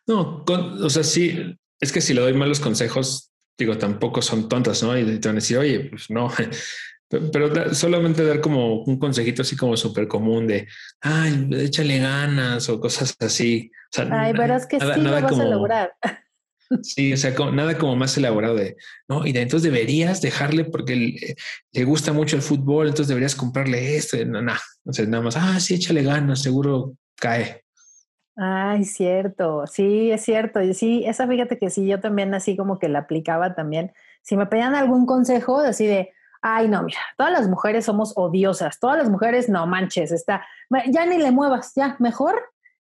No, o sea, sí, es que si le doy malos consejos, digo, tampoco son tontas, ¿no? Y te van a decir, oye, pues no, pero solamente dar como un consejito así como súper común de, ay, échale ganas o cosas así.
ay, verás que sí lo vas a lograr.
Sí, o sea, nada como más elaborado de, no, y de, entonces deberías dejarle porque le, gusta mucho el fútbol, entonces deberías comprarle esto, no, no, o sea, nada más, ah, sí, échale ganas, seguro cae.
Ay, cierto, sí, es cierto, y sí, esa fíjate que sí, yo también así como que la aplicaba también, si me pedían algún consejo, así de, ay, no, mira, todas las mujeres somos odiosas, todas las mujeres, no manches, está, ya ni le muevas, ya, mejor,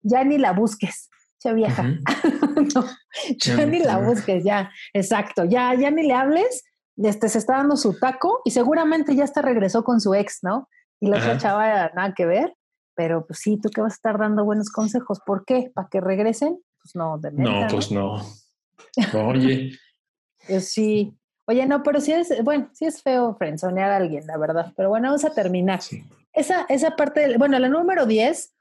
ya ni la busques che vieja. ya ni la busques, ya, exacto, ya, ya ni le hables, este, se está dando su taco y seguramente ya está regresó con su ex, ¿no? Y la otra chava nada que ver, pero pues sí, tú que vas a estar dando buenos consejos, ¿por qué? ¿Para que regresen? Pues no, de
No, pues no. Oye.
pues sí. Oye, no, pero sí es, bueno, sí es feo frenzonear a alguien, la verdad. Pero bueno, vamos a terminar. Esa, esa parte, bueno, la número 10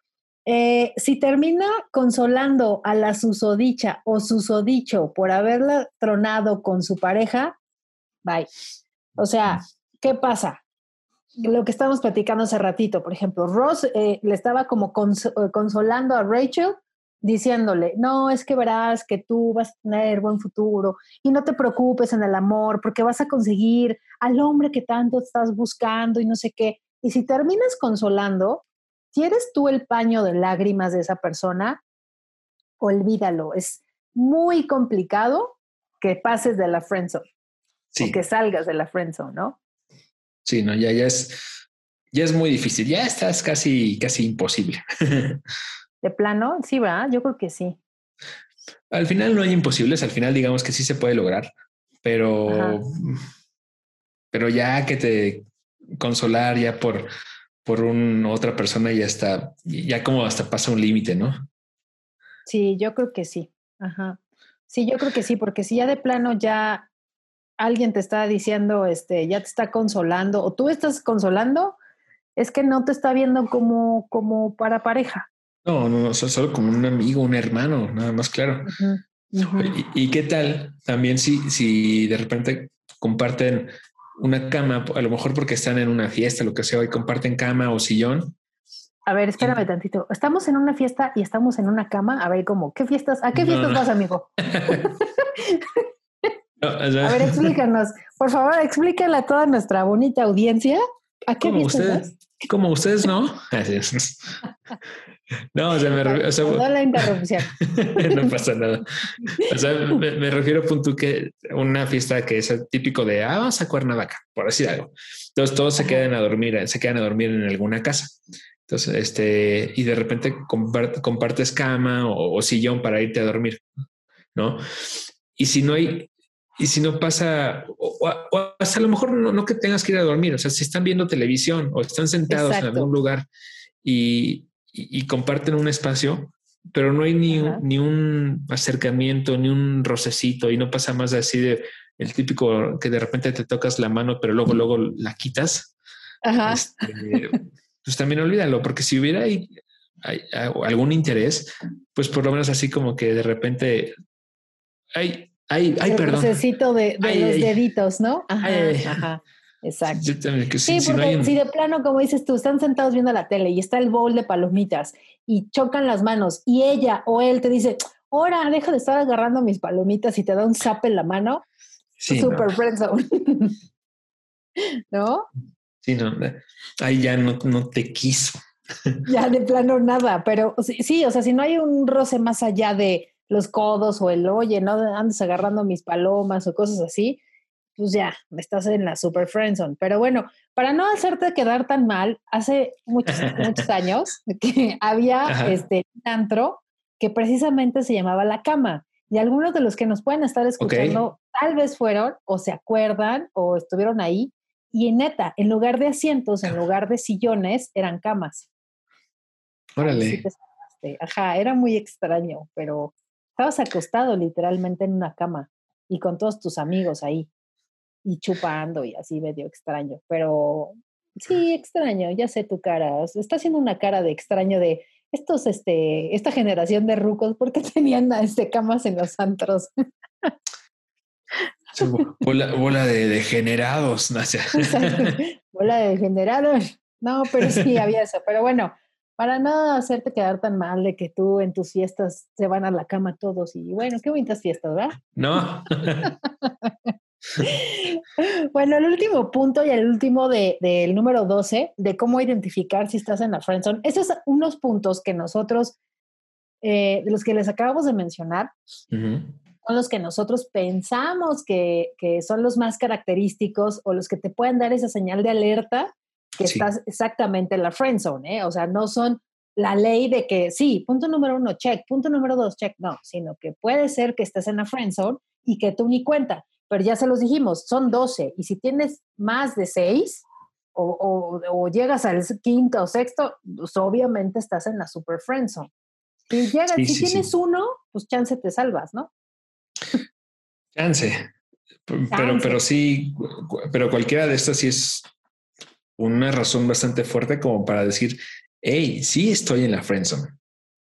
eh, si termina consolando a la susodicha o susodicho por haberla tronado con su pareja, bye. O sea, ¿qué pasa? Lo que estamos platicando hace ratito, por ejemplo, Ross eh, le estaba como eh, consolando a Rachel diciéndole, no, es que verás que tú vas a tener buen futuro y no te preocupes en el amor porque vas a conseguir al hombre que tanto estás buscando y no sé qué. Y si terminas consolando, si eres tú el paño de lágrimas de esa persona, olvídalo. Es muy complicado que pases de la friendzone o que salgas de la friendzone, ¿no?
Sí, no, ya, ya es, ya es muy difícil. Ya estás casi, casi imposible.
¿De plano? Sí, va. Yo creo que sí.
Al final no hay imposibles. Al final, digamos que sí se puede lograr, pero, pero ya que te consolar ya por por un, otra persona ya está, ya como hasta pasa un límite, ¿no?
Sí, yo creo que sí. Ajá. Sí, yo creo que sí, porque si ya de plano ya alguien te está diciendo, este, ya te está consolando, o tú estás consolando, es que no te está viendo como, como para pareja.
No, no, no, solo como un amigo, un hermano, nada más claro. ¿Y, qué tal también si, si de repente comparten una cama, a lo mejor porque están en una fiesta, lo que sea, y comparten cama o sillón?
A ver, espérame tantito. Estamos en una fiesta y estamos en una cama. A ver, ¿cómo? ¿Qué fiestas? ¿A qué fiestas vas, amigo? a ver, explícanos. Por favor, explíquenle a toda nuestra bonita audiencia. ¿A qué
fiestas ustedes, Como ustedes, ¿no? No, o sea, me refiero.
la interrupción.
no pasa nada. O sea, me, refiero a punto que una fiesta que es típico de ah, vamos a Cuernavaca, por decir algo. Entonces todos se quedan a dormir, se quedan a dormir en alguna casa. Entonces, este, y de repente compartes cama o, sillón para irte a dormir, ¿no? Y si no hay, y si no pasa, o, hasta a lo mejor no, que tengas que ir a dormir, o sea, si están viendo televisión o están sentados en algún lugar y, y, comparten un espacio, pero no hay ni, ni un acercamiento, ni un rocecito y no pasa más así de el típico que de repente te tocas la mano, pero luego, luego la quitas. Ajá. Este, pues también olvídalo, porque si hubiera hay, algún interés, pues por lo menos así como que de repente hay, hay, hay, perdón.
Rocecito de, de los deditos, ¿no? Ajá. ajá. Exacto. sí, porque si, de plano, como dices tú, están sentados viendo la tele y está el bowl de palomitas y chocan las manos y ella o él te dice, ahora deja de estar agarrando mis palomitas y te da un zap en la mano, super no. ¿No?
Sí, no, ahí ya no, no te quiso.
ya de plano nada, pero sí, o sea, si no hay un roce más allá de los codos o el, oye, no andes agarrando mis palomas o cosas así, pues ya, estás en la super friendzone. Pero bueno, para no hacerte quedar tan mal, hace muchos, muchos años que había este antro que precisamente se llamaba La Cama. Y algunos de los que nos pueden estar escuchando tal vez fueron o se acuerdan o estuvieron ahí. Y neta, en lugar de asientos, en lugar de sillones, eran camas.
Órale.
Ajá, era muy extraño, pero estabas acostado literalmente en una cama y con todos tus amigos ahí y chupando y así medio extraño, pero sí, extraño, ya sé tu cara, está haciendo una cara de extraño de estos, este, esta generación de rucos, ¿por qué tenían este, camas en los antros?
bola, bola de degenerados, ¿no?
bola de degenerados. No, pero sí había eso. Pero bueno, para no hacerte quedar tan mal de que tú en tus fiestas se van a la cama todos y bueno, qué bonitas fiestas, ¿verdad?
No.
bueno, el último punto y el último del de, número 12, de cómo identificar si estás en la friendzone, esos son unos puntos que nosotros, eh, de los que les acabamos de mencionar, son los que nosotros pensamos que, que, son los más característicos o los que te pueden dar esa señal de alerta que estás exactamente en la friendzone, ¿eh? O sea, no son la ley de que sí, punto número uno, check, punto número dos, check, no, sino que puede ser que estés en la friendzone y que tú ni cuenta pero ya se los dijimos, son 12. Y si tienes más de 6 o, llegas al quinto o sexto, pues obviamente estás en la super friendzone. Si, llegas, si tienes uno, pues chance te salvas, ¿no?
Chance. Pero, pero sí, pero cualquiera de estas sí es una razón bastante fuerte como para decir, hey, sí estoy en la friendzone.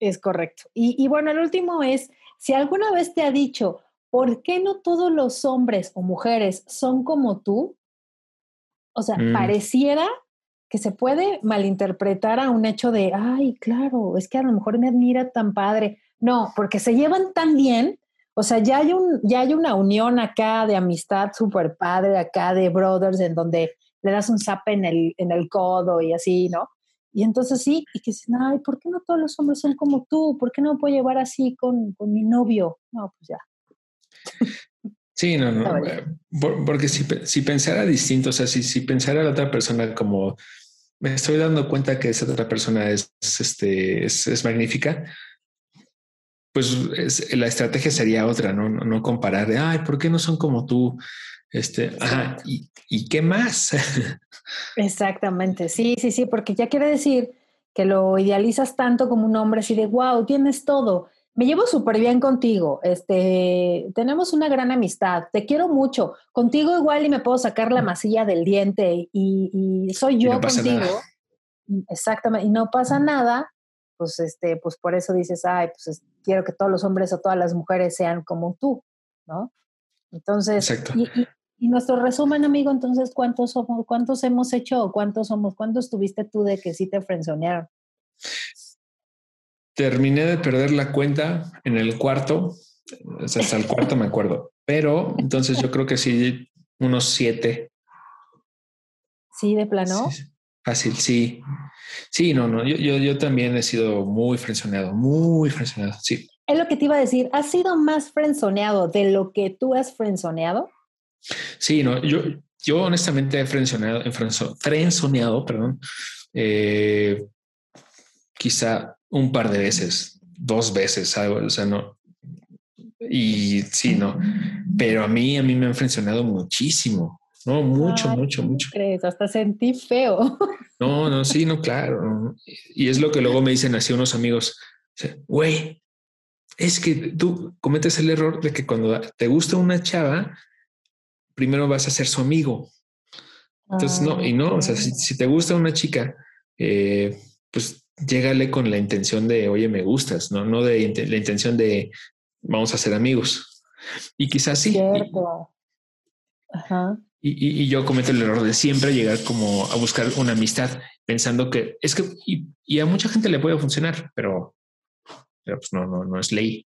Es correcto. Y, y bueno, el último es, si alguna vez te ha dicho, ¿por qué no todos los hombres o mujeres son como tú? O sea, mm. pareciera que se puede malinterpretar a un hecho de, ay, claro, es que a lo mejor me admira tan padre. No, porque se llevan tan bien, o sea, ya hay, un, ya hay una unión acá de amistad súper padre, acá de brothers, en donde le das un zap en el, en el codo y así, ¿no? Y entonces sí, y que dicen, ay, ¿por qué no todos los hombres son como tú? ¿Por qué no me puedo llevar así con, con mi novio? No, pues ya,
Sí, no, no. Eh, porque si, si pensara distinto, o sea, si, si pensara la otra persona como me estoy dando cuenta que esa otra persona es, este, es, magnífica, pues la estrategia sería otra, ¿no? ¿no? comparar de, ay, ¿por qué no son como tú? Este, ajá, ¿y, ¿y qué más?
Exactamente, sí, sí, sí, porque ya quiere decir que lo idealizas tanto como un hombre así de, wow, tienes todo me llevo súper bien contigo, este, tenemos una gran amistad, te quiero mucho, contigo igual y me puedo sacar la masilla del diente y, soy yo contigo. Exactamente, y no pasa nada, pues, este, pues por eso dices, ay, pues quiero que todos los hombres o todas las mujeres sean como tú, ¿no? Entonces, y, y, nuestro resumen, amigo, entonces, ¿cuántos somos, cuántos hemos hecho o cuántos somos, cuántos tuviste tú de que sí te frenzonearon?
Terminé de perder la cuenta en el cuarto, hasta el cuarto me acuerdo, pero entonces yo creo que sí, unos siete.
Sí, de plano.
fácil, sí. Sí, no, no, yo, yo, yo también he sido muy frenzoneado, muy frenzoneado, sí.
Es lo que te iba a decir, ¿has sido más frenzoneado de lo que tú has frenzoneado?
Sí, no, yo, yo honestamente he frenzoneado, frenzoneado, perdón, eh, quizá un par de veces, dos veces, o sea, no. Y sí, no, pero a mí, a mí me han frencionado muchísimo, no, mucho, mucho, mucho.
Crees? Hasta sentí feo.
No, no, sí, no, claro. Y es lo que luego me dicen así unos amigos, güey, es que tú cometes el error de que cuando te gusta una chava, primero vas a ser su amigo. Entonces, no, y no, o sea, si, te gusta una chica, eh, pues llégale con la intención de, oye, me gustas, no, no de la intención de vamos a ser amigos. Y quizás sí. Ajá. Y, yo cometo el error de siempre llegar como a buscar una amistad pensando que es que y, a mucha gente le puede funcionar, pero, pero pues no, no, no es ley.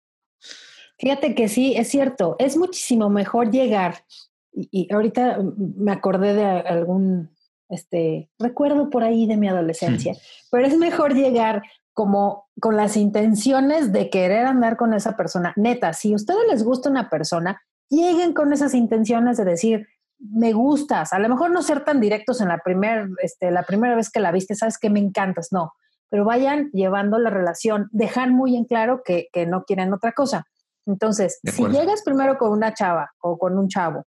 Fíjate que sí, es cierto, es muchísimo mejor llegar y, ahorita me acordé de algún este recuerdo por ahí de mi adolescencia, pero es mejor llegar como con las intenciones de querer andar con esa persona. Neta, si a ustedes les gusta una persona, lleguen con esas intenciones de decir, me gustas, a lo mejor no ser tan directos en la, primer, este, la primera vez que la viste, sabes que me encantas, no, pero vayan llevando la relación, dejar muy en claro que, no quieren otra cosa. Entonces, si llegas primero con una chava o con un chavo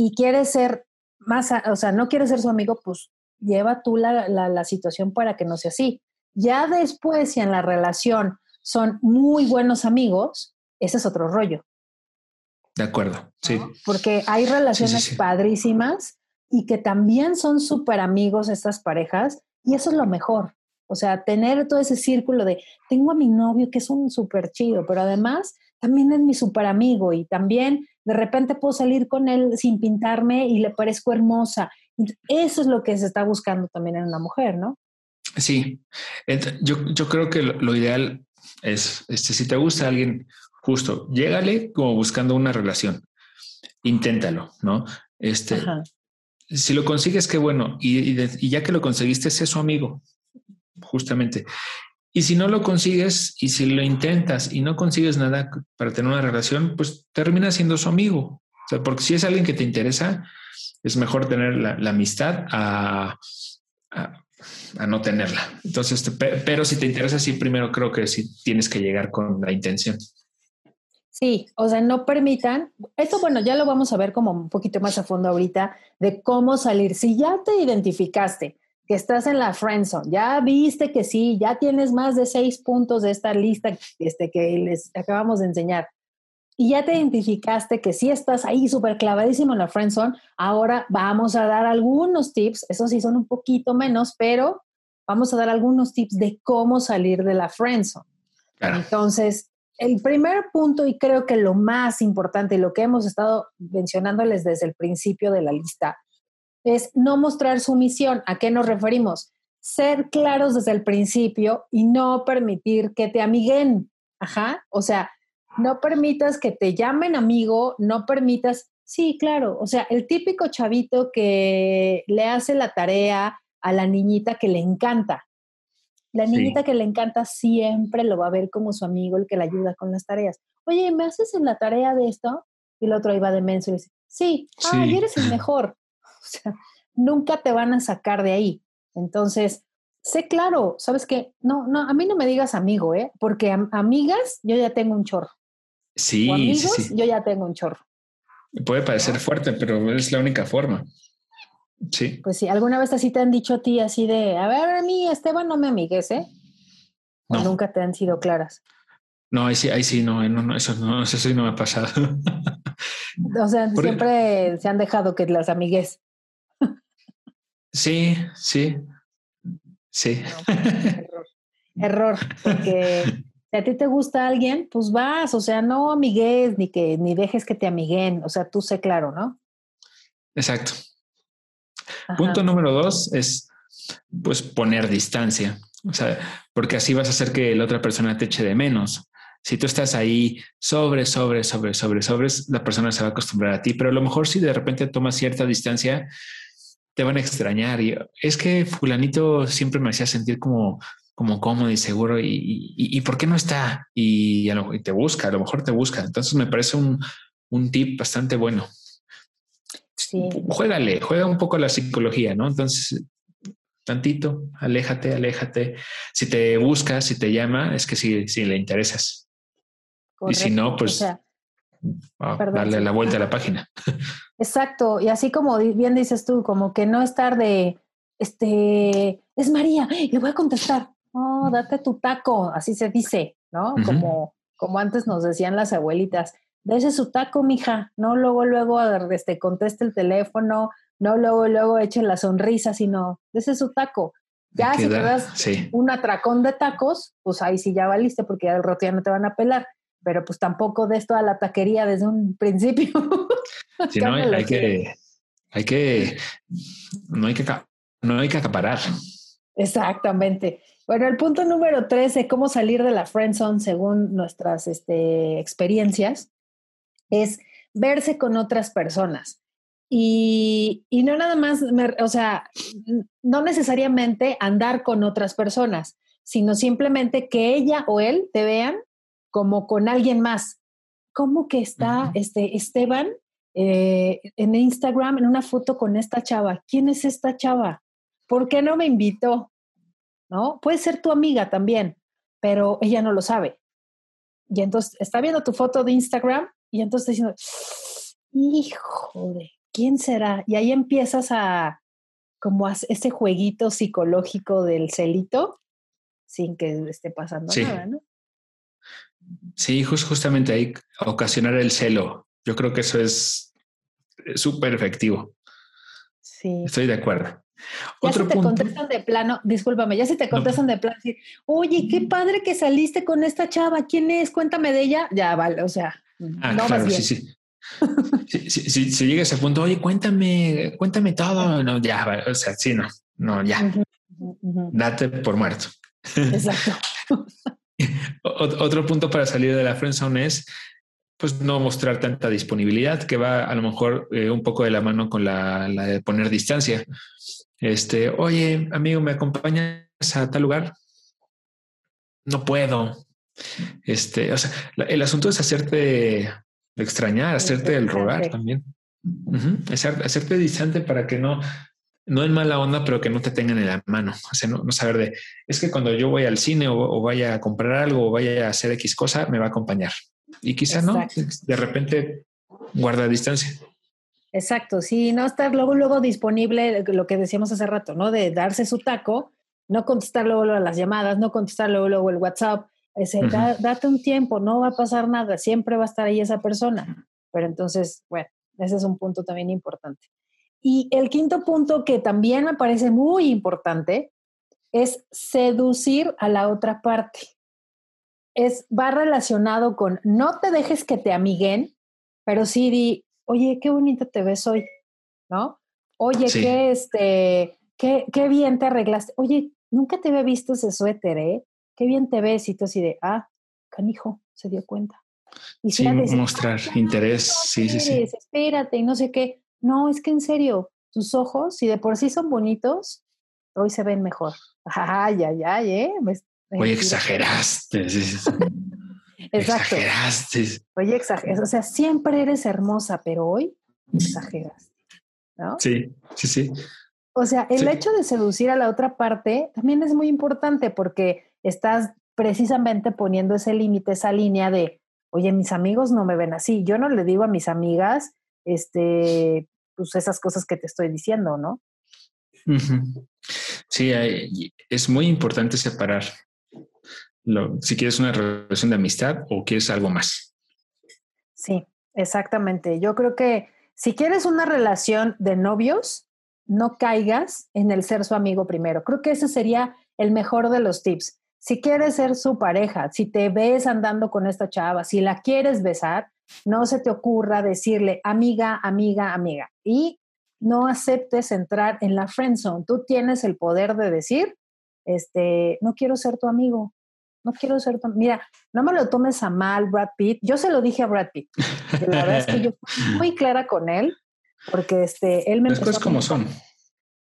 y quieres ser más, o sea, no quieres ser su amigo, pues lleva tú la, la situación para que no sea así. Ya después, si en la relación son muy buenos amigos, ese es otro rollo.
De acuerdo, sí.
Porque hay relaciones padrísimas y que también son súper amigos estas parejas y eso es lo mejor. O sea, tener todo ese círculo de, tengo a mi novio que es un súper chido, pero además también es mi súper amigo y también de repente puedo salir con él sin pintarme y le parezco hermosa. Eso es lo que se está buscando también en una mujer, ¿no?
Sí, yo, yo creo que lo, ideal es, este, si te gusta alguien, justo, llégale como buscando una relación. Inténtalo, ¿no? Este, si lo consigues, qué bueno. Y, ya que lo conseguiste, sé su amigo, justamente. Y si no lo consigues y si lo intentas y no consigues nada para tener una relación, pues termina siendo su amigo. O sea, porque si es alguien que te interesa, es mejor tener la, amistad a, a, no tenerla. Entonces, pero si te interesa, sí, primero creo que sí tienes que llegar con la intención.
Sí, o sea, no permitan, esto bueno, ya lo vamos a ver como un poquito más a fondo ahorita, de cómo salir. Si ya te identificaste que estás en la friendzone, ya viste que sí, ya tienes más de seis puntos de esta lista este, que les acabamos de enseñar, y ya te identificaste que sí estás ahí súper clavadísimo en la friendzone, ahora vamos a dar algunos tips, esos sí son un poquito menos, pero vamos a dar algunos tips de cómo salir de la friendzone. Entonces, el primer punto y creo que lo más importante y lo que hemos estado mencionándoles desde el principio de la lista es no mostrar sumisión. ¿A qué nos referimos? Ser claros desde el principio y no permitir que te amiguen. Ajá. O sea, no permitas que te llamen amigo, no permitas, sí, claro, o sea, el típico chavito que le hace la tarea a la niñita que le encanta. La niñita que le encanta siempre lo va a ver como su amigo, el que le ayuda con las tareas. Oye, ¿me haces en la tarea de esto? Y el otro iba de menso y dice, sí, ay, eres el mejor. O sea, nunca te van a sacar de ahí. Entonces, sé claro, ¿sabes qué? No, no, a mí no me digas amigo, ¿eh? Porque amigas yo ya tengo un chorro.
Sí,
amigos,
sí,
yo ya tengo un chorro.
Puede parecer fuerte, pero es la única forma. Sí.
Pues sí, ¿alguna vez así te han dicho a ti así de, a ver, a mí, Esteban, no me amigues, ¿eh? No. nunca te han sido claras?
No, ahí sí, ahí sí, no, no, eso no, eso sí no me ha pasado.
o sea, siempre se han dejado que las amigues.
Sí, sí, sí.
Pues, error, porque si a ti te gusta alguien, pues vas, o sea, no amigues ni que ni dejes que te amiguen, o sea, tú sé claro, ¿no?
Exacto. Punto número dos es, pues, poner distancia, o sea, porque así vas a hacer que la otra persona te eche de menos. Si tú estás ahí sobre, sobre, sobre, sobre, sobre, la persona se va a acostumbrar a ti, pero a lo mejor si de repente tomas cierta distancia, te van a extrañar. Y es que fulanito siempre me hacía sentir como, como cómodo y seguro y, y, por qué no está y, y, te busca, a lo mejor te busca. Entonces me parece un, un tip bastante bueno. Sí. Juégale, juega un poco la psicología, ¿no? Entonces, tantito, aléjate, aléjate. Si te busca, si te llama, es que si, si le interesas. Y si no, pues darle la vuelta a la página.
Exacto. Y así como bien dices tú, como que no estar de, este, es María, le voy a contestar. No, date tu taco, así se dice, ¿no? Como, como antes nos decían las abuelitas, dese su taco, mija, no luego, luego, este, conteste el teléfono, no luego, luego eche la sonrisa, sino dese su taco. Ya si te das un atracón de tacos, pues ahí sí ya valiste porque ya el rato ya no te van a pelar pero pues tampoco des toda la taquería desde un principio.
Sí, no, hay que, hay que, no hay que, no hay que acaparar.
Exactamente. Bueno, el punto número 13, cómo salir de la friendzone según nuestras este, experiencias, es verse con otras personas. Y, y no nada más, o sea, no necesariamente andar con otras personas, sino simplemente que ella o él te vean como con alguien más. ¿Cómo que está este Esteban eh, en Instagram en una foto con esta chava? ¿Quién es esta chava? ¿Por qué no me invitó? ¿No? Puede ser tu amiga también, pero ella no lo sabe. Y entonces está viendo tu foto de Instagram y entonces diciendo, hijo de, ¿quién será? Y ahí empiezas a, como ese jueguito psicológico del celito sin que esté pasando nada, ¿no?
Sí, justamente ahí ocasionar el celo. Yo creo que eso es súper efectivo. Sí. Estoy de acuerdo.
Ya Otro si te contestan de plano, discúlpame, ya si te contestan de plano, decir, oye, qué padre que saliste con esta chava, ¿quién es? Cuéntame de ella. Ya vale, o sea,
ah, no claro, sí, sí. si, si, llega a ese punto, oye, cuéntame, cuéntame todo, no, ya, o sea, sí, no, no, ya. Date por muerto. Exacto. Otro punto para salir de la friendzone es pues no mostrar tanta disponibilidad que va a lo mejor eh, un poco de la mano con la, de poner distancia. Este, oye, amigo, ¿me acompañas a tal lugar? No puedo. Este, o sea, el asunto es hacerte extrañar, hacerte el rogar también. hacerte distante para que no, no en mala onda, pero que no te tengan en la mano. O sea, no, saber de, es que cuando yo voy al cine o, vaya a comprar algo o vaya a hacer X cosa, me va a acompañar. Y quizá no, de repente guarda distancia.
Exacto, sí, no estar luego, luego disponible, lo que decíamos hace rato, ¿no? De darse su taco, no contestar luego, luego las llamadas, no contestar luego, luego el WhatsApp, ese, date un tiempo, no va a pasar nada, siempre va a estar ahí esa persona. Pero entonces, bueno, ese es un punto también importante. Y el quinto punto que también me parece muy importante es seducir a la otra parte. Es, va relacionado con no te dejes que te amiguen, pero sí di, oye, qué bonita te ves hoy, ¿no? Oye, qué, este, qué, qué bien te arreglaste. Oye, nunca te había visto ese suéter, ¿eh? Qué bien te ves. Y tú así de, ah, canijo, se dio cuenta.
Y sí, mostrar interés, sí, sí, sí.
Espérate, y no sé qué. No, es que en serio, tus ojos, si de por sí son bonitos, hoy se ven mejor. Ay, ay, ay, ¿eh?
Oye, exageraste.
Exacto. Exageraste. Oye, exageraste. O sea, siempre eres hermosa, pero hoy exageraste. ¿no?
Sí, sí, sí.
O sea, el hecho de seducir a la otra parte también es muy importante porque estás precisamente poniendo ese límite, esa línea de, oye, mis amigos no me ven así. Yo no le digo a mis amigas, este, pues esas cosas que te estoy diciendo, ¿no?
Sí, es muy importante separar si quieres una relación de amistad o quieres algo más.
Sí, exactamente. Yo creo que si quieres una relación de novios, no caigas en el ser su amigo primero. Creo que ese sería el mejor de los tips. si quieres ser su pareja, si te ves andando con esta chava, si la quieres besar, no se te ocurra decirle amiga, amiga, amiga. Y no aceptes entrar en la friend zone. Tú tienes el poder de decir, este, no quiero ser tu amigo, no quiero ser tu Mira, no me lo tomes a mal, Brad Pitt. Yo se lo dije a Brad Pitt. La verdad es que yo fui muy clara con él, porque este, él me...
Las cosas como son.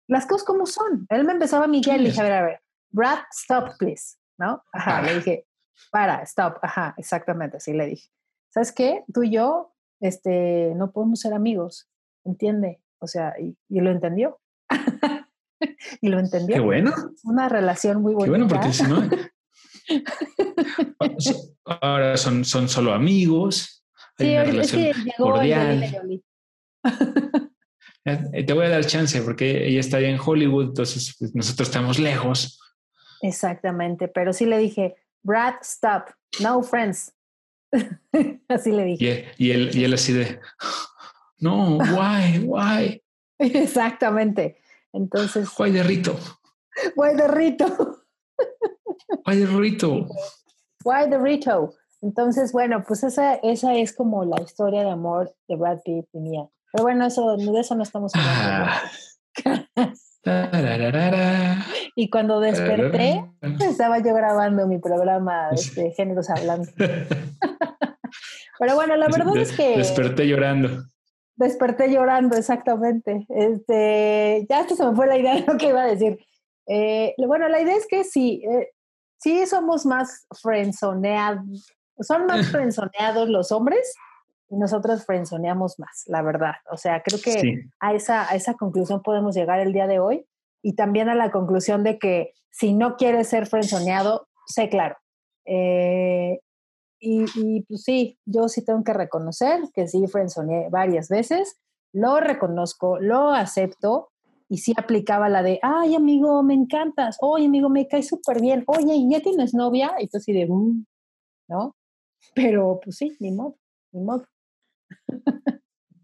Las cosas como son. Él me empezaba a Miguel y le dije, a ver, a ver, Brad, stop, please, ¿no? Ajá, le dije, para, stop, ajá, exactamente, así le dije. ¿Sabes qué? Tú y yo, este, no podemos ser amigos, ¿entiende? O sea, y, lo entendió. y lo entendió.
Qué bueno.
Una relación muy bonita.
Qué bueno, porque si no. ahora son, son solo amigos.
Hay sí, una relación es que llegó cordial.
Eh, te voy a dar chance porque ella está allá en Hollywood, entonces pues, nosotros estamos lejos.
Exactamente, pero sí le dije, Brad, stop, no friends. así le dije.
Y él, y él así de, no, why, why.
Exactamente. Entonces.
Why de Rito.
Why de Rito.
Why de Rito.
Why de Rito. Entonces, bueno, pues esa, esa es como la historia de amor de Brad Pitt y mía. Pero bueno, eso, de eso no estamos hablando. Ah. y cuando desperté, estaba yo grabando mi programa de este, Géneros Hablando. Pero bueno, la verdad es que...
Desperté llorando.
Desperté llorando, exactamente. Este, ya hasta se me fue la idea de lo que iba a decir. Eh, bueno, la idea es que sí, eh, sí somos más frenzoneados, son más frenzoneados los hombres y nosotros frenzoneamos más, la verdad. O sea, creo que a, esa, a esa conclusión podemos llegar el día de hoy y también a la conclusión de que si no quieres ser frenzoneado, sé claro. Eh, y, pues sí, yo sí tengo que reconocer que sí frenzoneé varias veces, lo reconozco, lo acepto y sí aplicaba la de, ay amigo, me encantas, oye amigo, me caes súper bien, oye, ¿ya tienes novia? Y tú así de, mm", ¿no? Pero pues sí, ni modo, ni modo.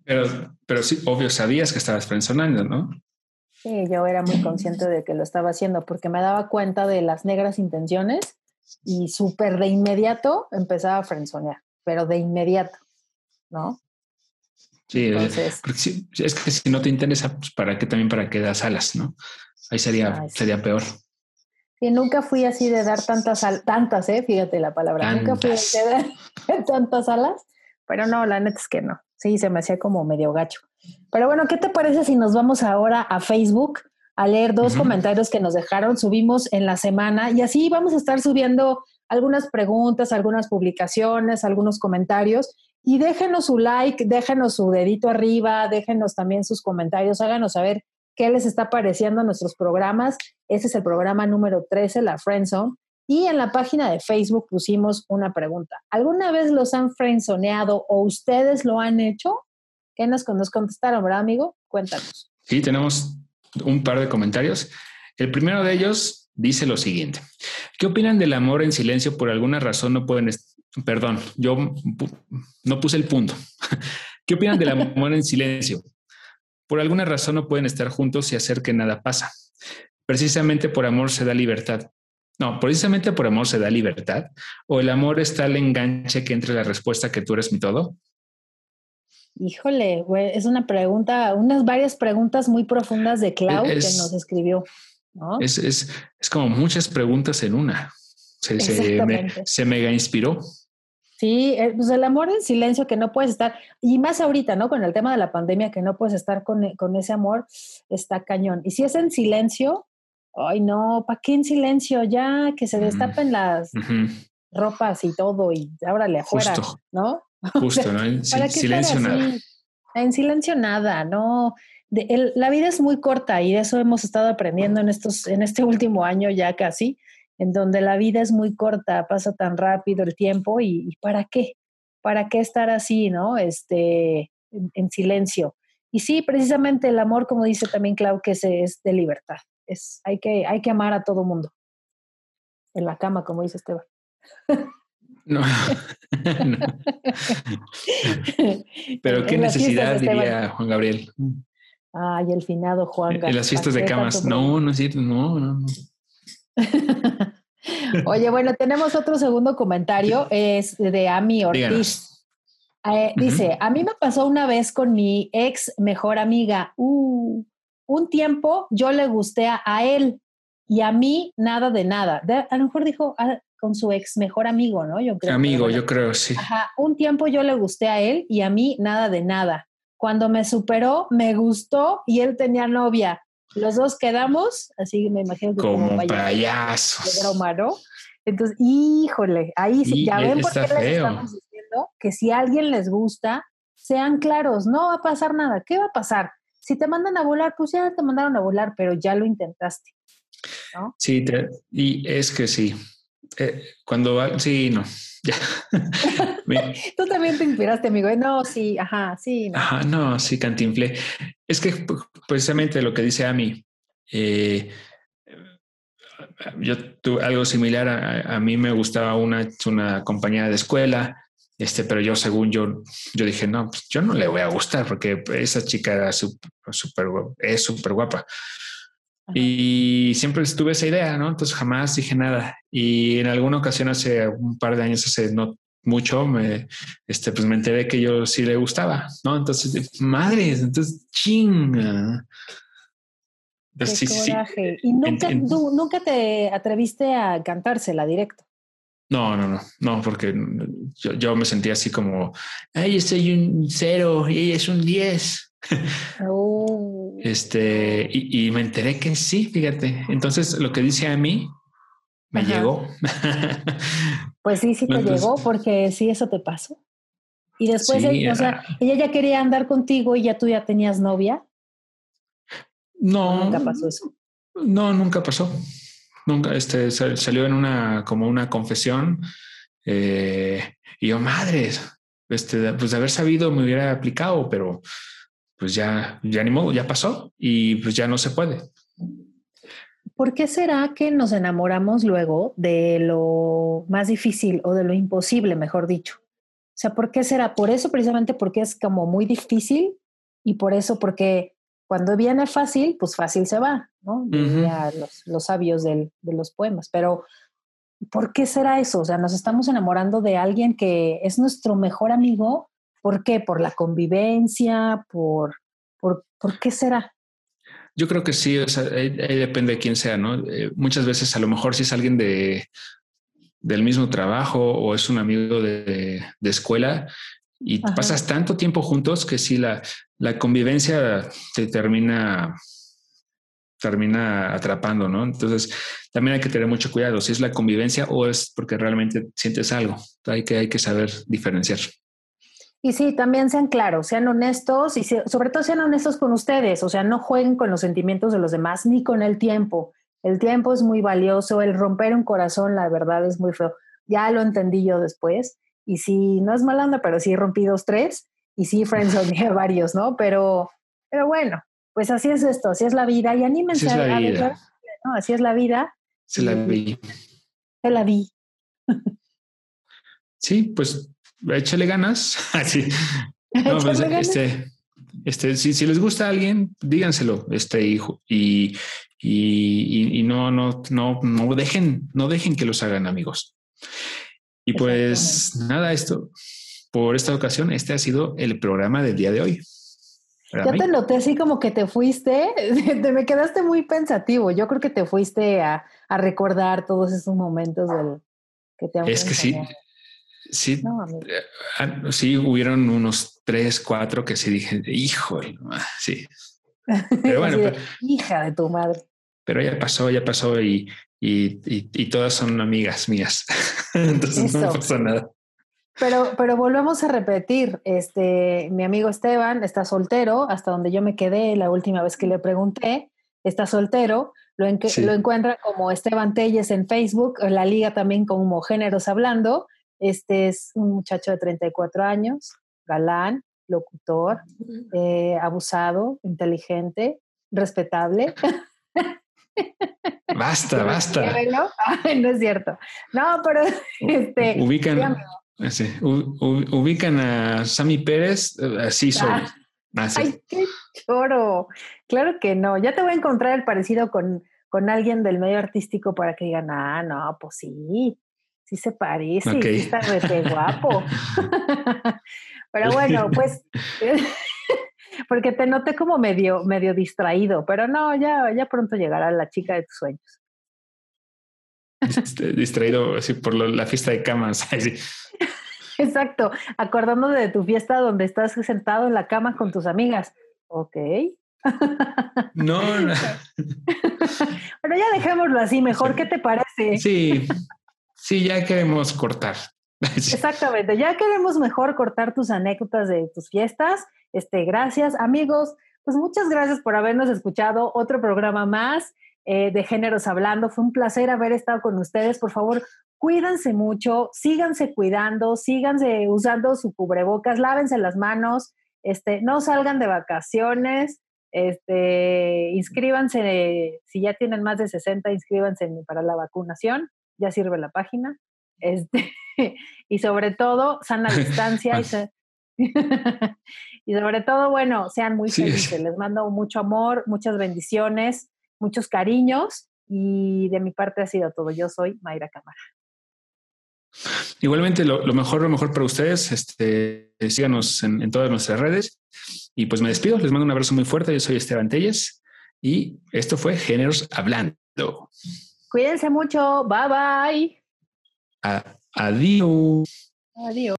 Pero, pero sí, obvio, sabías que estabas frenzonando, ¿no?
Sí, yo era muy consciente de que lo estaba haciendo porque me daba cuenta de las negras intenciones y súper de inmediato empezaba a frenzonear, pero de inmediato, ¿no?
Sí, Entonces, es que si no te interesa, pues para qué también para qué das alas, ¿no? Ahí sería, sería peor.
Sí, nunca fui así de dar tantas alas, tantas, eh, fíjate la palabra, nunca fui de dar tantas alas, pero no, la neta es que no. Sí, se me hacía como medio gacho. Pero bueno, ¿qué te parece si nos vamos ahora a Facebook? A leer dos comentarios que nos dejaron, subimos en la semana y así vamos a estar subiendo algunas preguntas, algunas publicaciones, algunos comentarios y déjenos su like, déjenos su dedito arriba, déjenos también sus comentarios, háganos saber qué les está pareciendo a nuestros programas. Este es el programa número 13, la Friendzone. Y en la página de Facebook pusimos una pregunta. ¿Alguna vez los han friendzoneado o ustedes lo han hecho? ¿Qué nos, nos contestaron, verdad, amigo? Cuéntanos.
Sí, tenemos un par de comentarios. El primero de ellos dice lo siguiente. ¿Qué opinan del amor en silencio? Por alguna razón no pueden... Perdón, yo no puse el punto. ¿Qué opinan del amor en silencio? Por alguna razón no pueden estar juntos y hacer que nada pasa. Precisamente por amor se da libertad. No, precisamente por amor se da libertad. ¿O el amor está el enganche que entre la respuesta que tú eres mi todo?
Híjole, güey, es una pregunta, unas varias preguntas muy profundas de Clau que nos escribió. ¿no?
Es, es, es, como muchas preguntas en una. Se, se, me, se mega inspiró.
Sí, eh, pues el amor en silencio que no puedes estar, y más ahorita, ¿no? Con el tema de la pandemia, que no puedes estar con, con ese amor, está cañón. Y si es en silencio, ay no, ¿para qué en silencio? Ya que se destapen las ropas y todo, y ábrale afuera, ¿no?
Justo, ¿no? En silencio nada.
En silencio nada, ¿no? la vida es muy corta y eso hemos estado aprendiendo en, estos, en este último año ya casi, en donde la vida es muy corta, pasa tan rápido el tiempo y, ¿para qué? ¿Para qué estar así, no? Este, en, silencio. Y sí, precisamente el amor, como dice también Clau, que es, es de libertad. Es, hay, que, hay que amar a todo mundo. En la cama, como dice Esteban.
No. Pero qué necesidad, diría Juan Gabriel.
Ay, el finado Juan
Gabriel. En las fiestas de camas. No, no es cierto, no, no.
Oye, bueno, tenemos otro segundo comentario, es de Ami Ortiz. Eh, dice, a mí me pasó una vez con mi ex mejor amiga. Uh, un tiempo yo le gusté a, él y a mí nada de nada. a lo mejor dijo con su ex mejor amigo, ¿no?
Yo creo. Amigo, yo creo, sí.
Ajá, un tiempo yo le gusté a él y a mí nada de nada. Cuando me superó, me gustó y él tenía novia. Los dos quedamos, así me imagino que
como, como payasos.
Entonces, híjole, ahí sí, ya ven por qué les estamos diciendo que si a alguien les gusta, sean claros, no va a pasar nada. ¿Qué va a pasar? Si te mandan a volar, pues ya te mandaron a volar, pero ya lo intentaste. ¿no?
Sí, y es que sí. Eh, cuando va, sí, no. Ya.
Tú también te inspiraste, amigo. No, sí, ajá, sí.
No. Ajá, no, sí, cantinflé. Es que precisamente lo que dice Ami, eh, yo tuve algo similar. A, mí me gustaba una, una compañera de escuela, este, pero yo, según yo, yo dije, no, pues yo no le voy a gustar porque esa chica era súper, es súper guapa. Y siempre tuve esa idea, ¿no? Entonces jamás dije nada. Y en alguna ocasión, hace un par de años, hace no mucho, me, este, pues me enteré que yo sí le gustaba, ¿no? Entonces, madres, entonces, chinga.
Qué coraje. ¿Y nunca, nunca te atreviste a cantársela directo?
No, no, no, no, porque yo, me sentía así como, ay, yo soy un cero y ella es un diez. Oh. Este, y, me enteré que sí, fíjate. Entonces, lo que dice a mí me llegó.
pues sí, sí te llegó, porque sí, eso te pasó. Y después, o sea, ella ya quería andar contigo y ya tú ya tenías novia.
No.
Nunca pasó eso.
No, nunca pasó. Nunca, este, salió en una, como una confesión. Eh, y yo, madres, este, pues de haber sabido me hubiera aplicado, pero pues ya, ya ni modo, ya pasó y pues ya no se puede.
¿Por qué será que nos enamoramos luego de lo más difícil o de lo imposible, mejor dicho? O sea, ¿por qué será? Por eso precisamente porque es como muy difícil y por eso porque cuando viene fácil, pues fácil se va, ¿no? los, los, sabios de los poemas. Pero, ¿por qué será eso? O sea, nos estamos enamorando de alguien que es nuestro mejor amigo. ¿Por qué? ¿Por la convivencia? ¿Por, por, ¿por qué será?
Yo creo que sí, o sea, depende de quién sea, ¿no? Eh, muchas veces a lo mejor si es alguien de, del mismo trabajo o es un amigo de, de escuela, y pasas tanto tiempo juntos que si la, la convivencia te termina termina atrapando, ¿no? Entonces, también hay que tener mucho cuidado si es la convivencia o es porque realmente sientes algo. Hay que, hay que saber diferenciar.
Y sí, también sean claros, sean honestos y sobre todo sean honestos con ustedes, o sea, no jueguen con los sentimientos de los demás ni con el tiempo. El tiempo es muy valioso, el romper un corazón, la verdad, es muy feo. Ya lo entendí yo después. Y sí, no es mala onda, pero sí rompí dos, tres. Y sí, friendzoneé varios, ¿no? Pero, pero bueno, pues así es esto, así es la vida. Y anímense
así es la vida.
¿no? Así es la vida.
Se la vi.
Se la vi.
sí, pues échale ganas. Así. No, pues, este, este, si, si, les gusta a alguien, díganselo, este hijo, y, y, y, no, no, no, no dejen, no dejen que los hagan amigos. Y pues nada, esto por esta ocasión, este ha sido el programa del día de hoy.
Ya te noté así como que te fuiste, te me quedaste muy pensativo. Yo creo que te fuiste a, recordar todos esos momentos del que te
Es que sí, sí, eh, ah, sí, hubieron unos tres, cuatro que sí dije, hijo, sí.
Pero bueno, hija de tu madre.
Pero ya pasó, ya pasó y, y, y, todas son amigas mías. Entonces no pasa nada.
Pero, pero volvemos a repetir, este, mi amigo Esteban está soltero, hasta donde yo me quedé la última vez que le pregunté, está soltero, lo, lo encuentra como Esteban Telles en Facebook, en la liga también como Géneros Hablando, este es un muchacho de 34 años, galán, locutor, eh, abusado, inteligente, respetable.
Basta, basta.
no es cierto. No, pero este.
Ubican, ubican a Sammy Pérez, eh, así soy.
Ay, qué choro. Claro que no. Ya te voy a encontrar el parecido con, con alguien del medio artístico para que digan, ah, no, pues sí, sí se parece, sí está re guapo. pero bueno, pues, porque te noté como medio, medio distraído, pero no, ya, ya pronto llegará la chica de tus sueños.
Este, distraído así por la fiesta de camas.
Exacto, acordando de tu fiesta donde estás sentado en la cama con tus amigas. Ok.
No, no.
bueno, ya dejémoslo así, mejor. ¿Qué te parece?
Sí, sí, ya queremos cortar.
Exactamente, ya queremos mejor cortar tus anécdotas de tus fiestas. Este, gracias, amigos. Pues muchas gracias por habernos escuchado. Otro programa más eh, de Géneros Hablando. Fue un placer haber estado con ustedes. Por favor, cuídense mucho, síganse cuidando, síganse usando su cubrebocas, lávense las manos, este, no salgan de vacaciones, este, inscríbanse, si ya tienen más de 60, inscríbanse para la vacunación, ya sirve la página. Este, y sobre todo, sana distancia y, sobre todo, bueno, sean muy felices. Les mando mucho amor, muchas bendiciones, muchos cariños y de mi parte ha sido todo. Yo soy Mayra Cámara.
Igualmente, lo, mejor, lo mejor para ustedes, este, síganos en, todas nuestras redes. Y pues me despido, les mando un abrazo muy fuerte. Yo soy Esteban Telles y esto fue Géneros Hablando.
Cuídense mucho. Bye bye.
adiós.
Adiós.